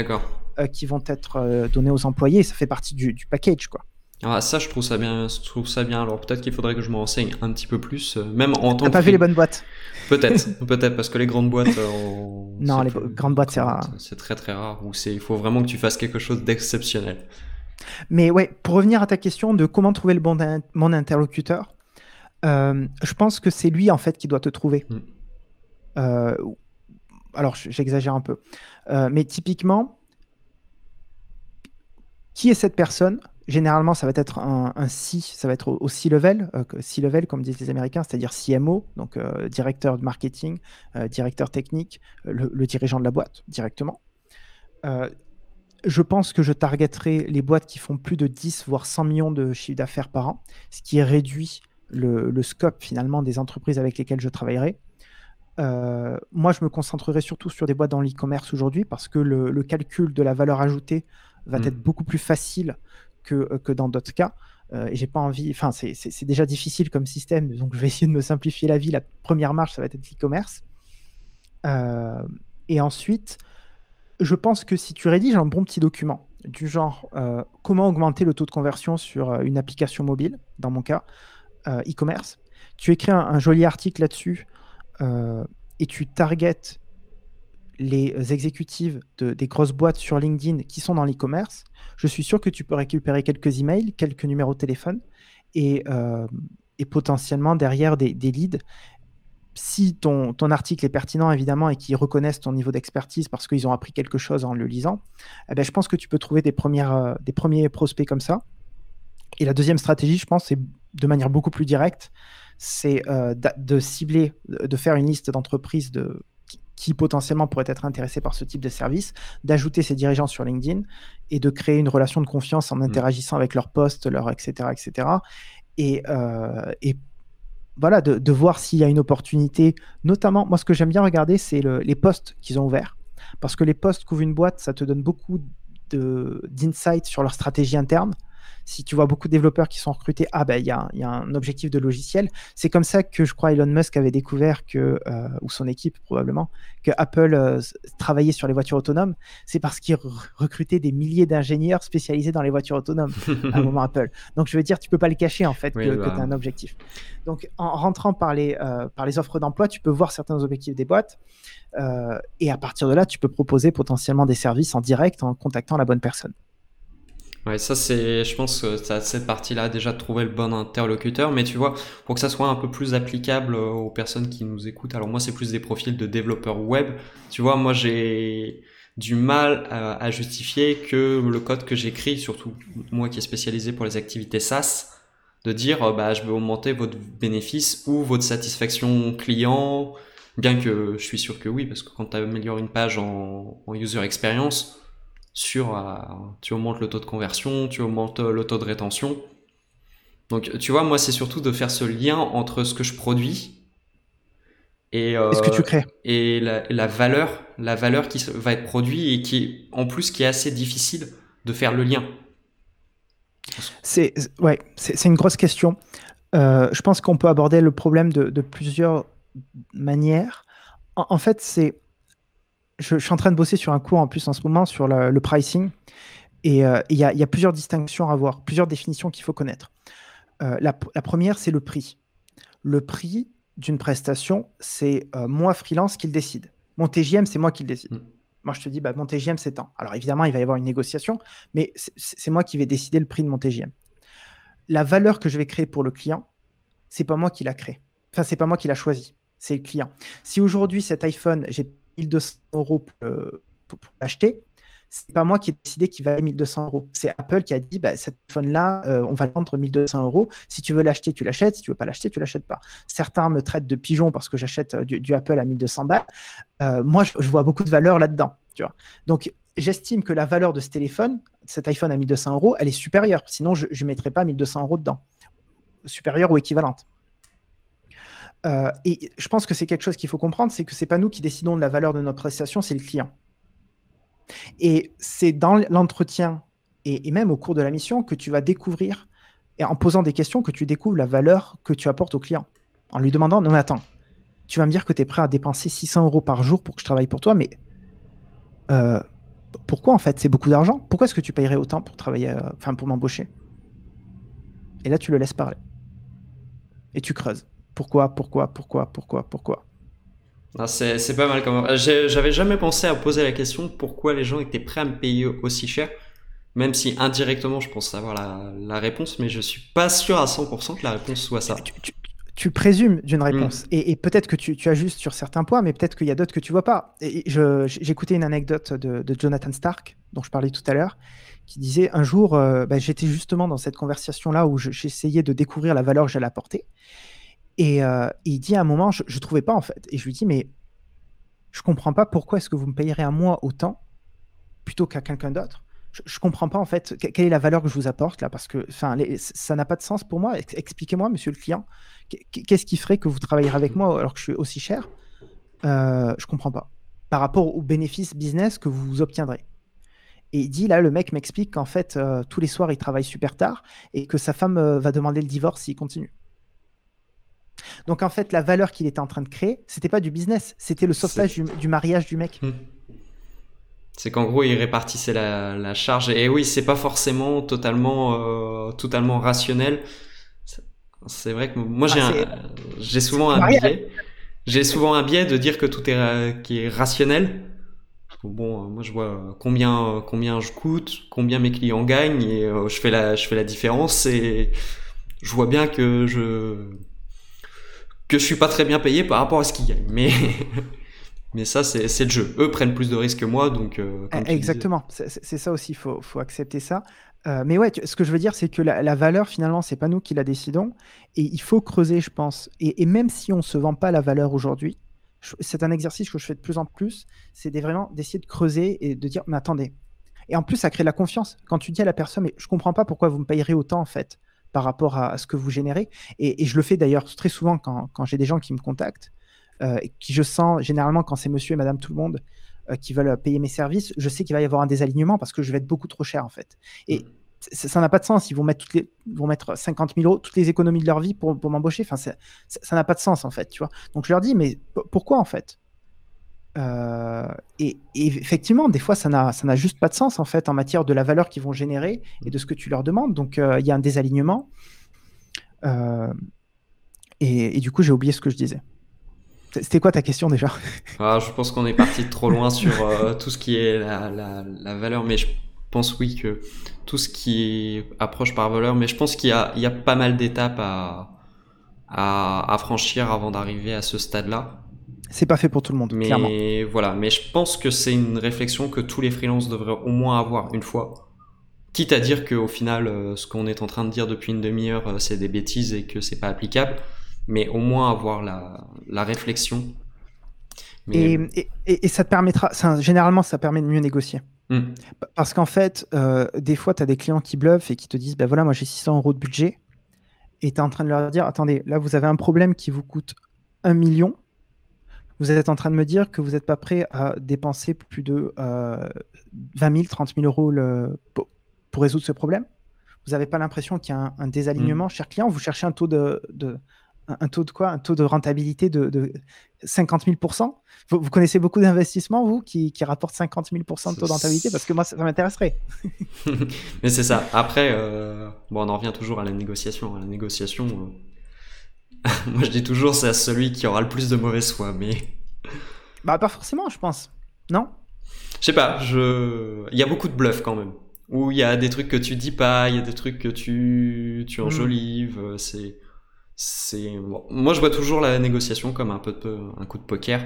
Speaker 1: euh, qui vont être données aux employés ça fait partie du, package quoi.
Speaker 2: Ah, ça, je trouve ça bien. Je trouve ça bien. Alors peut-être qu'il faudrait que je me renseigne un petit peu plus, même en tant
Speaker 1: que. pas vu les bonnes boîtes.
Speaker 2: Peut-être, peut-être parce que les grandes boîtes.
Speaker 1: non, les grandes boîtes, c'est rare.
Speaker 2: C'est très très rare. Ou c'est, il faut vraiment que tu fasses quelque chose d'exceptionnel.
Speaker 1: Mais ouais, pour revenir à ta question de comment trouver le bon mon interlocuteur, euh, je pense que c'est lui en fait qui doit te trouver. Mm. Euh, alors j'exagère un peu, euh, mais typiquement, qui est cette personne Généralement, ça va être un, C, ça va être au, C-level, C-level comme disent les Américains, c'est-à-dire CMO, donc directeur de marketing, directeur technique, le, le, dirigeant de la boîte directement je pense que je targeterai les boîtes qui font plus de 10 voire 100 millions de chiffre d'affaires par an, ce qui réduit le, scope finalement des entreprises avec lesquelles je travaillerai. Euh, moi, je me concentrerai surtout sur des boîtes dans l'e-commerce aujourd'hui parce que le, calcul de la valeur ajoutée va hmm. être beaucoup plus facile que, euh, que dans d'autres cas. Euh, et j'ai pas envie, enfin, c'est déjà difficile comme système, donc je vais essayer de me simplifier la vie. La première marche, ça va être l'e-commerce. et ensuite, je pense que si tu rédiges un bon petit document, du genre euh, comment augmenter le taux de conversion sur euh, une application mobile, dans mon cas, euh, e-commerce, tu écris un, joli article là-dessus et tu targetes les exécutives de, des grosses boîtes sur LinkedIn qui sont dans l'e-commerce, je suis sûr que tu peux récupérer quelques emails, quelques numéros de téléphone et, et potentiellement derrière des, leads si ton, ton, article est pertinent, évidemment, et qu'ils reconnaissent ton niveau d'expertise parce qu'ils ont appris quelque chose en le lisant, eh ben, je pense que tu peux trouver des, premières, euh, des premiers prospects comme ça. Et la deuxième stratégie, je pense, c'est de manière beaucoup plus directe, c'est euh, de cibler, de faire une liste d'entreprises de, qui, potentiellement pourraient être intéressées par ce type de service, d'ajouter ces dirigeants sur LinkedIn et de créer une relation de confiance en mmh. interagissant avec leurs posts, leur etc., etc. Et, euh, et voilà, de, voir s'il y a une opportunité. Notamment, moi, ce que j'aime bien regarder, c'est les postes qu'ils ont ouverts. Parce que les postes qu'ouvre une boîte, ça te donne beaucoup d'insights sur leur stratégie interne si tu vois beaucoup de développeurs qui sont recrutés, ah ben il y, a, un objectif de logiciel. C'est comme ça que je crois Elon Musk avait découvert que, euh, ou son équipe probablement, que Apple euh, travaillait sur les voitures autonomes. C'est parce qu'il recrutait des milliers d'ingénieurs spécialisés dans les voitures autonomes à un moment Apple. Donc je veux dire, tu peux pas le cacher en fait que, tu as bah. un objectif. Donc en rentrant par les, euh, par les offres d'emploi, tu peux voir certains objectifs des boîtes. et à partir de là, tu peux proposer potentiellement des services en direct en contactant la bonne personne.
Speaker 2: Ouais, ça c'est, je pense cette partie-là déjà de trouver le bon interlocuteur, mais tu vois, pour que ça soit un peu plus applicable aux personnes qui nous écoutent. Alors moi, c'est plus des profils de développeurs web. Tu vois, moi j'ai, du mal à, justifier que le code que j'écris, surtout moi qui est spécialisé pour les activités SaaS, de dire euh, bah je vais augmenter votre bénéfice ou votre satisfaction client, bien que je suis sûr que oui, parce que quand tu améliores une page en, user experience, sur, euh, tu augmentes le taux de conversion, tu augmentes euh, le taux de rétention. Donc tu vois, moi c'est surtout de faire ce lien entre ce que je produis et,
Speaker 1: ce que tu crées
Speaker 2: et la, la, valeur, la valeur qui va être produite et qui en plus qui est assez difficile de faire le lien.
Speaker 1: C'est ouais, c'est une grosse question. Euh, je pense qu'on peut aborder le problème de, plusieurs manières. En, fait, c'est je, suis en train de bosser sur un cours en plus en ce moment sur le, pricing et euh, il y, a plusieurs distinctions à voir, plusieurs définitions qu'il faut connaître. Euh, la, première, c'est le prix. Le prix d'une prestation, c'est moi freelance qui le décide. Mon TGM, c'est moi qui le décide. Mm. Moi, je te dis, bah, mon TGM, c'est tant. Alors, évidemment, il va y avoir une négociation, mais c'est moi qui vais décider le prix de mon TGM. La valeur que je vais créer pour le client, c'est pas moi qui l'a créé. Enfin, c'est pas moi qui l'a choisi. C'est le client. Si aujourd'hui, cet iPhone, j'ai 1200 euros pour, pour, pour l'acheter, c'est pas moi qui ai décidé qu'il valait 1200 euros. C'est Apple qui a dit bah, cet iPhone-là, euh, on va le vendre 1200 euros. Si tu veux l'acheter, tu l'achètes. Si tu veux pas l'acheter, tu l'achètes pas. Certains me traitent de pigeon parce que j'achète euh, du, Apple à 1200 balles. Euh, moi, je, vois beaucoup de valeur là-dedans. Tu vois. Donc, j'estime que la valeur de ce téléphone, cet iPhone à 1200 euros, elle est supérieure. Sinon, je ne mettrais pas 1200 euros dedans. Supérieure ou équivalente. Et je pense que c'est quelque chose qu'il faut comprendre, c'est que c'est pas nous qui décidons de la valeur de notre prestation, c'est le client. Et c'est dans l'entretien et, même au cours de la mission que tu vas découvrir, et en posant des questions, que tu découvres la valeur que tu apportes au client. En lui demandant, non mais attends, tu vas me dire que tu es prêt à dépenser 600 euros par jour pour que je travaille pour toi, mais euh, pourquoi en fait C'est beaucoup d'argent? Pourquoi est-ce que tu payerais autant pour travailler, euh, enfin pour m'embaucher? Et là, tu le laisses parler. Et tu creuses. Pourquoi, pourquoi, pourquoi, pourquoi, pourquoi?
Speaker 2: Ah, c'est pas mal comme. J'avais jamais pensé à poser la question pourquoi les gens étaient prêts à me payer aussi cher, même si indirectement je pense savoir la, la réponse, mais je suis pas sûr à 100% que la réponse soit ça.
Speaker 1: Tu, présumes d'une mm. réponse, et, peut-être que tu, tu, ajustes sur certains points, mais peut-être qu'il y a d'autres que tu vois pas. J'écoutais une anecdote de, de, Jonathan Stark, dont je parlais tout à l'heure, qui disait un jour, euh, bah, j'étais justement dans cette conversation-là où j'essayais de découvrir la valeur que j'allais apporter. Et, euh, il dit à un moment, je ne trouvais pas en fait. Et je lui dis, mais je comprends pas pourquoi est-ce que vous me payerez à moi autant plutôt qu'à quelqu'un d'autre. Je, ne comprends pas en fait quelle est la valeur que je vous apporte là parce que ça n'a pas de sens pour moi. Expliquez-moi, monsieur le client, qu'est-ce qui ferait que vous travaillerez avec moi alors que je suis aussi cher? Euh, Je comprends pas. Par rapport aux bénéfices business que vous obtiendrez. Et il dit là, le mec m'explique qu'en fait, euh, tous les soirs, il travaille super tard et que sa femme euh, va demander le divorce s'il continue. Donc en fait, la valeur qu'il était en train de créer, c'était pas du business, c'était le sauvetage du, mariage du mec. Hmm.
Speaker 2: C'est qu'en gros, il répartissait la, charge. Et oui, c'est pas forcément totalement, euh, totalement rationnel. C'est vrai que moi, j'ai ah, j'ai souvent un biais. J'ai souvent un biais de dire que tout est, qui est rationnel. Bon, moi, je vois combien, combien je coûte, combien mes clients gagnent, et euh, je fais la, je fais la différence. Et je vois bien que je, que je suis pas très bien payé par rapport à ce qu'ils gagnent. Mais, mais ça, c'est le jeu. Eux prennent plus de risques que moi, donc. Euh,
Speaker 1: exactement, c'est ça aussi, il faut, faut, accepter ça. Euh, mais ouais, ce que je veux dire, c'est que la, valeur, finalement, c'est pas nous qui la décidons. Et il faut creuser, je pense. Et, même si on se vend pas la valeur aujourd'hui, c'est un exercice que je fais de plus en plus, c'est vraiment d'essayer de creuser et de dire, mais attendez. Et en plus, ça crée de la confiance. Quand tu dis à la personne, mais je comprends pas pourquoi vous me payerez autant, en fait par rapport à, ce que vous générez. Et, je le fais d'ailleurs très souvent quand, j'ai des gens qui me contactent, euh, qui je sens généralement quand c'est monsieur et madame tout le monde euh, qui veulent payer mes services, je sais qu'il va y avoir un désalignement parce que je vais être beaucoup trop cher en fait. Et mm. ça n'a pas de sens. Ils vont mettre, toutes les, vont mettre 50 000 euros, toutes les économies de leur vie pour, pour m'embaucher. Enfin, ça n'a pas de sens en fait, tu vois. Donc je leur dis, mais pourquoi en fait? Euh, et, effectivement, des fois, ça n'a juste pas de sens en fait en matière de la valeur qu'ils vont générer et de ce que tu leur demandes. Donc, euh, il y a un désalignement. Euh, et, du coup, j'ai oublié ce que je disais. C'était quoi ta question déjà?
Speaker 2: Ah, Je pense qu'on est parti trop loin sur tout ce qui est la, valeur, mais je pense oui que tout ce qui approche par valeur, mais je pense qu'il y, a pas mal d'étapes à franchir avant d'arriver à ce stade-là.
Speaker 1: C'est pas fait pour tout le monde, clairement.
Speaker 2: Mais voilà, mais je pense que c'est une réflexion que tous les freelances devraient au moins avoir une fois. Quitte à dire qu'au final, euh, ce qu'on est en train de dire depuis une demi-heure, euh, c'est des bêtises et que c'est pas applicable, mais au moins avoir la, la réflexion.
Speaker 1: Mais... Et, et, et, ça te permettra, ça, généralement, ça permet de mieux négocier.
Speaker 2: Hmm.
Speaker 1: Parce qu'en fait, euh, des fois, tu as des clients qui bluffent et qui te disent, ben voilà, moi j'ai 600 euros de budget, et tu es en train de leur dire, attendez, là, vous avez un problème qui vous coûte 1 million, vous êtes en train de me dire que vous n'êtes pas prêt à dépenser plus de euh, 20 000, 30 000 euros le, pour, pour, résoudre ce problème? Vous n'avez pas l'impression qu'il y a un, un désalignement, mmh. cher client? Vous cherchez un taux de, de, un taux de quoi? Un taux de rentabilité de, de 50 000 vous, vous, connaissez beaucoup d'investissements, vous, qui, qui, rapportent 50 000% de taux de rentabilité? Parce que moi, ça, ça m'intéresserait.
Speaker 2: Mais c'est ça. Après, euh, bon, on en revient toujours à la négociation. À la négociation, euh Moi, je dis toujours, c'est à celui qui aura le plus de mauvaise foi, mais.
Speaker 1: Bah, pas forcément, je pense. Non?
Speaker 2: Je sais pas, je... il y a beaucoup de bluff quand même. Où il y a des trucs que tu dis pas, il y a des trucs que tu, tu enjolives. Mm. C'est. c'est bon. Moi, je vois toujours la négociation comme un, peu de... un coup de poker.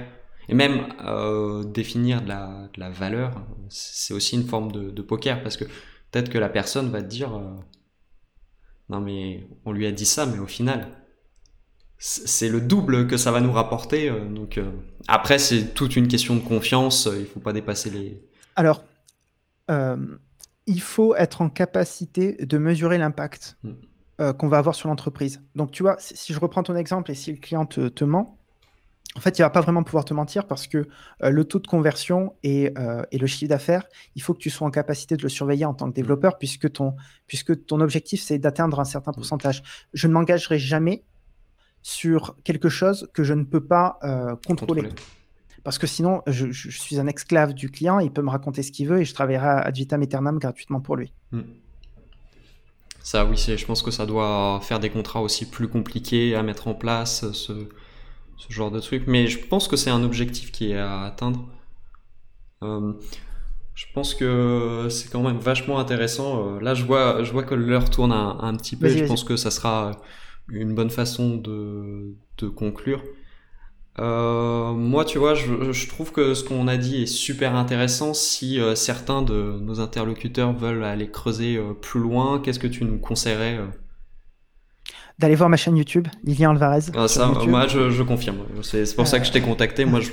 Speaker 2: Et même euh, définir de la, de la valeur, c'est aussi une forme de, de, poker parce que peut-être que la personne va te dire euh, Non, mais on lui a dit ça, mais au final, c'est le double que ça va nous rapporter. Euh, donc euh, après, c'est toute une question de confiance. Euh, il faut pas dépasser les.
Speaker 1: Alors, euh, il faut être en capacité de mesurer l'impact mm. euh, qu'on va avoir sur l'entreprise. Donc, tu vois, si, je reprends ton exemple et si le client te, te ment, en fait, il va pas vraiment pouvoir te mentir parce que euh, le taux de conversion et, et le chiffre d'affaires, il faut que tu sois en capacité de le surveiller en tant que développeur mm. puisque ton, puisque ton objectif, c'est d'atteindre un certain pourcentage. Je ne m'engagerai jamais sur quelque chose que je ne peux pas euh, contrôler. contrôler. Parce que sinon, je, je, suis un esclave du client, il peut me raconter ce qu'il veut et je travaillerai ad vitam aeternam gratuitement pour lui.
Speaker 2: Mm. Ça, oui, je pense que ça doit faire des contrats aussi plus compliqués à mettre en place, ce, ce genre de truc. Mais je pense que c'est un objectif qui est à atteindre. Euh, je pense que c'est quand même vachement intéressant. Euh, là, je vois, je vois que l'heure tourne un, un, petit peu. Et je pense que ça sera une bonne façon de, de conclure. Euh, moi, tu vois, je, je, trouve que ce qu'on a dit est super intéressant. Si euh, certains de nos interlocuteurs veulent aller creuser euh, plus loin, qu'est-ce que tu nous conseillerais
Speaker 1: D'aller voir ma chaîne YouTube, Lilian Alvarez.
Speaker 2: Ah, ça, moi, je, je confirme. C'est pour ça que je t'ai contacté. Moi, je...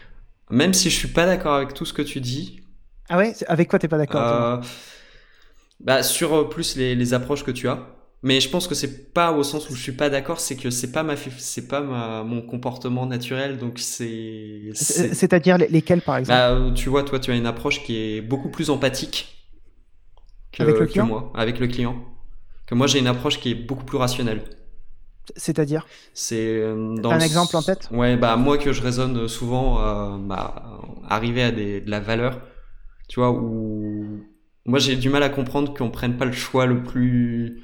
Speaker 2: même si je suis pas d'accord avec tout ce que tu dis.
Speaker 1: Ah ouais? Avec quoi t'es pas d'accord
Speaker 2: Bah, sur plus les, les approches que tu as. Mais je pense que c'est pas au sens où je suis pas d'accord, c'est que c'est pas ma, c'est pas ma, mon comportement naturel, donc c'est.
Speaker 1: C'est-à-dire lesquels par exemple?
Speaker 2: Bah, Tu vois, toi, tu as une approche qui est beaucoup plus empathique
Speaker 1: que, avec le client?
Speaker 2: que moi, avec le client. Que moi, j'ai une approche qui est beaucoup plus rationnelle.
Speaker 1: C'est-à-dire?
Speaker 2: C'est euh,
Speaker 1: dans un exemple en tête?
Speaker 2: Ouais, bah moi que je raisonne souvent, euh, bah, arriver à des, de la valeur, tu vois, où moi j'ai du mal à comprendre qu'on prenne pas le choix le plus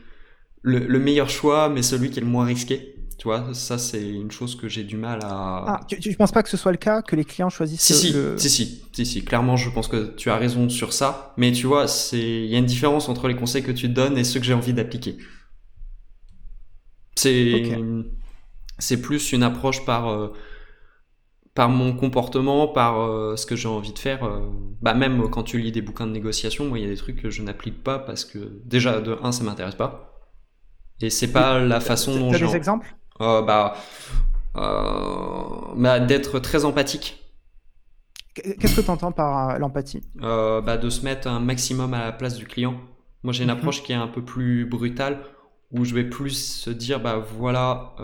Speaker 2: le, le, meilleur choix, mais celui qui est le moins risqué. Tu vois, ça c'est une chose que j'ai du mal à.
Speaker 1: Ah, tu, tu penses pas que ce soit le cas, que les clients choisissent
Speaker 2: si, si, le... si, si, si, si, clairement, je pense que tu as raison sur ça. Mais tu vois, c'est, il y a une différence entre les conseils que tu donnes et ceux que j'ai envie d'appliquer. C'est, okay. c'est plus une approche par, euh, par mon comportement, par euh, ce que j'ai envie de faire. Euh, bah même quand tu lis des bouquins de négociation, moi il y a des trucs que je n'applique pas parce que déjà de un ça m'intéresse pas et c'est pas la façon dont.
Speaker 1: T'as des exemples?
Speaker 2: Euh, Bah, euh, bah d'être très empathique.
Speaker 1: Qu'est-ce que tu entends par euh, l'empathie?
Speaker 2: Euh, bah, De se mettre un maximum à la place du client. Moi, j'ai une mm -hmm. approche qui est un peu plus brutale, où je vais plus se dire, bah voilà,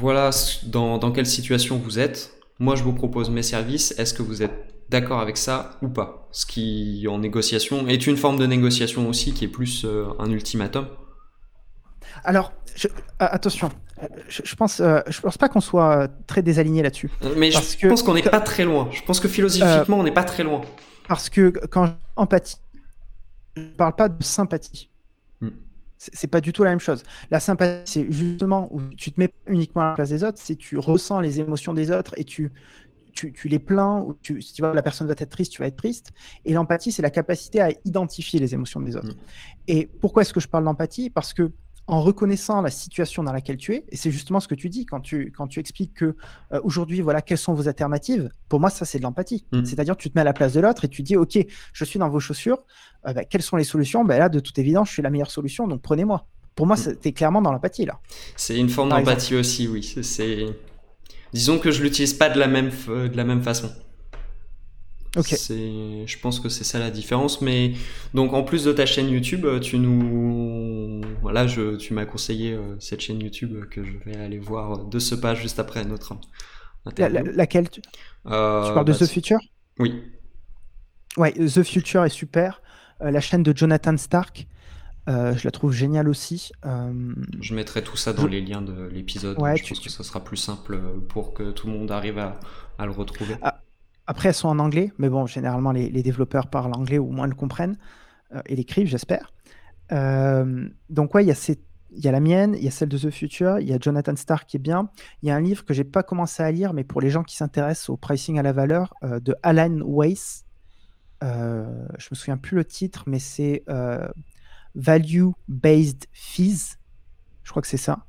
Speaker 2: voilà dans, dans quelle situation vous êtes. Moi, je vous propose mes services. Est-ce que vous êtes d'accord avec ça ou pas. Ce qui, en négociation, est une forme de négociation aussi qui est plus euh, un ultimatum.
Speaker 1: Alors, je, euh, attention, je, je, pense, euh, je pense pas qu'on soit très désaligné là-dessus.
Speaker 2: Mais je que, pense qu'on n'est pas très loin. Je pense que philosophiquement, on n'est pas très loin.
Speaker 1: Parce que quand empathie, je parle pas de sympathie. Hmm. C'est pas du tout la même chose. La sympathie, c'est justement où tu te mets uniquement à la place des autres, c'est tu ressens les émotions des autres et tu, tu, tu, les plains, ou tu, si tu vois la personne va être triste, tu vas être triste. Et l'empathie, c'est la capacité à identifier les émotions des autres. Mmh. Et pourquoi est-ce que je parle d'empathie? Parce que en reconnaissant la situation dans laquelle tu es, et c'est justement ce que tu dis quand tu, quand tu expliques que euh, aujourd'hui, voilà, quelles sont vos alternatives, pour moi, ça, c'est de l'empathie.
Speaker 2: Mm.
Speaker 1: C'est-à-dire, tu te mets à la place de l'autre et tu dis, OK, je suis dans vos chaussures, euh, bah, quelles sont les solutions? Bah, Là, de toute évidence, je suis la meilleure solution, donc prenez-moi. Pour moi,
Speaker 2: Mm.
Speaker 1: tu es clairement dans l'empathie, là.
Speaker 2: C'est une forme d'empathie aussi, oui. C'est, disons que je l'utilise pas de la même, f- de la même façon.
Speaker 1: Ok.
Speaker 2: C'est, je pense que c'est ça la différence. Mais donc en plus de ta chaîne YouTube, euh, tu nous, voilà, je, tu m'as conseillé euh, cette chaîne YouTube euh, que je vais aller voir euh, de ce pas juste après notre
Speaker 1: La- laquelle tu, tu
Speaker 2: Euh,
Speaker 1: parles de
Speaker 2: bah,
Speaker 1: The Future?
Speaker 2: Oui.
Speaker 1: Ouais, The Future est super. Euh, la chaîne de Jonathan Stark, euh, je la trouve géniale aussi. Euh,
Speaker 2: Je mettrai tout ça dans
Speaker 1: Je-
Speaker 2: les liens de l'épisode.
Speaker 1: Ouais,
Speaker 2: je
Speaker 1: tu-
Speaker 2: pense
Speaker 1: tu-
Speaker 2: que ça sera plus simple euh, pour que tout le monde arrive à, à le retrouver.
Speaker 1: Ah, Après, elles sont en anglais, mais bon, généralement, les, les développeurs parlent anglais ou au moins le comprennent euh, et l'écrivent, j'espère. Euh, donc, ouais, il y, a y la mienne, il y a celle de The Future, il y a Jonathan Stark qui est bien. Il y a un livre que j'ai pas commencé à lire, mais pour les gens qui s'intéressent au pricing à la valeur, euh, de Alan Weiss. Euh, je me souviens plus le titre, mais c'est euh, Value Based Fees. Je crois que c'est ça.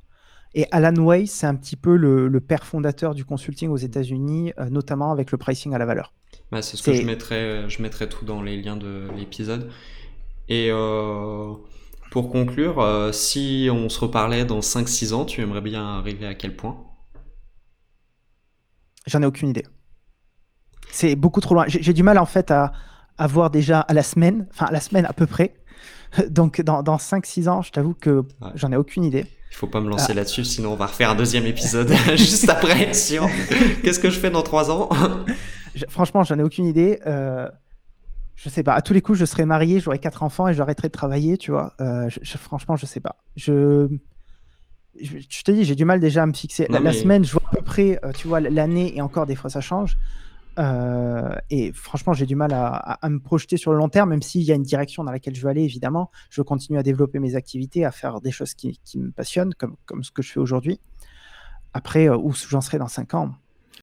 Speaker 1: Et Alan Weiss, c'est un petit peu le, le père fondateur du consulting aux États-Unis, euh, notamment avec le pricing à la valeur.
Speaker 2: Bah, c'est ce que je mettrai, je mettrai tout dans les liens de l'épisode. Et euh, pour conclure, euh, si on se reparlait dans 5-6 ans, tu aimerais bien arriver à quel point?
Speaker 1: J'en ai aucune idée. C'est beaucoup trop loin. J'ai du mal en fait à, à voir déjà à la semaine, enfin à la semaine à peu près. Donc dans, dans 5-6 ans, je t'avoue que
Speaker 2: Ouais.
Speaker 1: j'en ai aucune idée.
Speaker 2: Il faut pas me
Speaker 1: Ah.
Speaker 2: lancer là-dessus, sinon on va refaire un deuxième épisode juste après qu'est-ce que je fais dans 3 ans.
Speaker 1: Je- franchement, j'en ai aucune idée. Euh, je sais pas. À tous les coups, je serais marié, j'aurais quatre enfants et j'arrêterais de travailler, tu vois. Euh, je- je- franchement, je sais pas. Je, je, je te dis, j'ai du mal déjà à me fixer. La,
Speaker 2: Non,
Speaker 1: la
Speaker 2: mais-
Speaker 1: semaine, je vois à peu près, euh, tu vois, l'année et encore des fois ça change. Euh, et franchement, j'ai du mal à, me projeter sur le long terme, même s'il y a une direction dans laquelle je veux aller, évidemment. Je continue à développer mes activités, à faire des choses qui, me passionnent, comme, ce que je fais aujourd'hui. Après, euh, où j'en serai dans cinq ans,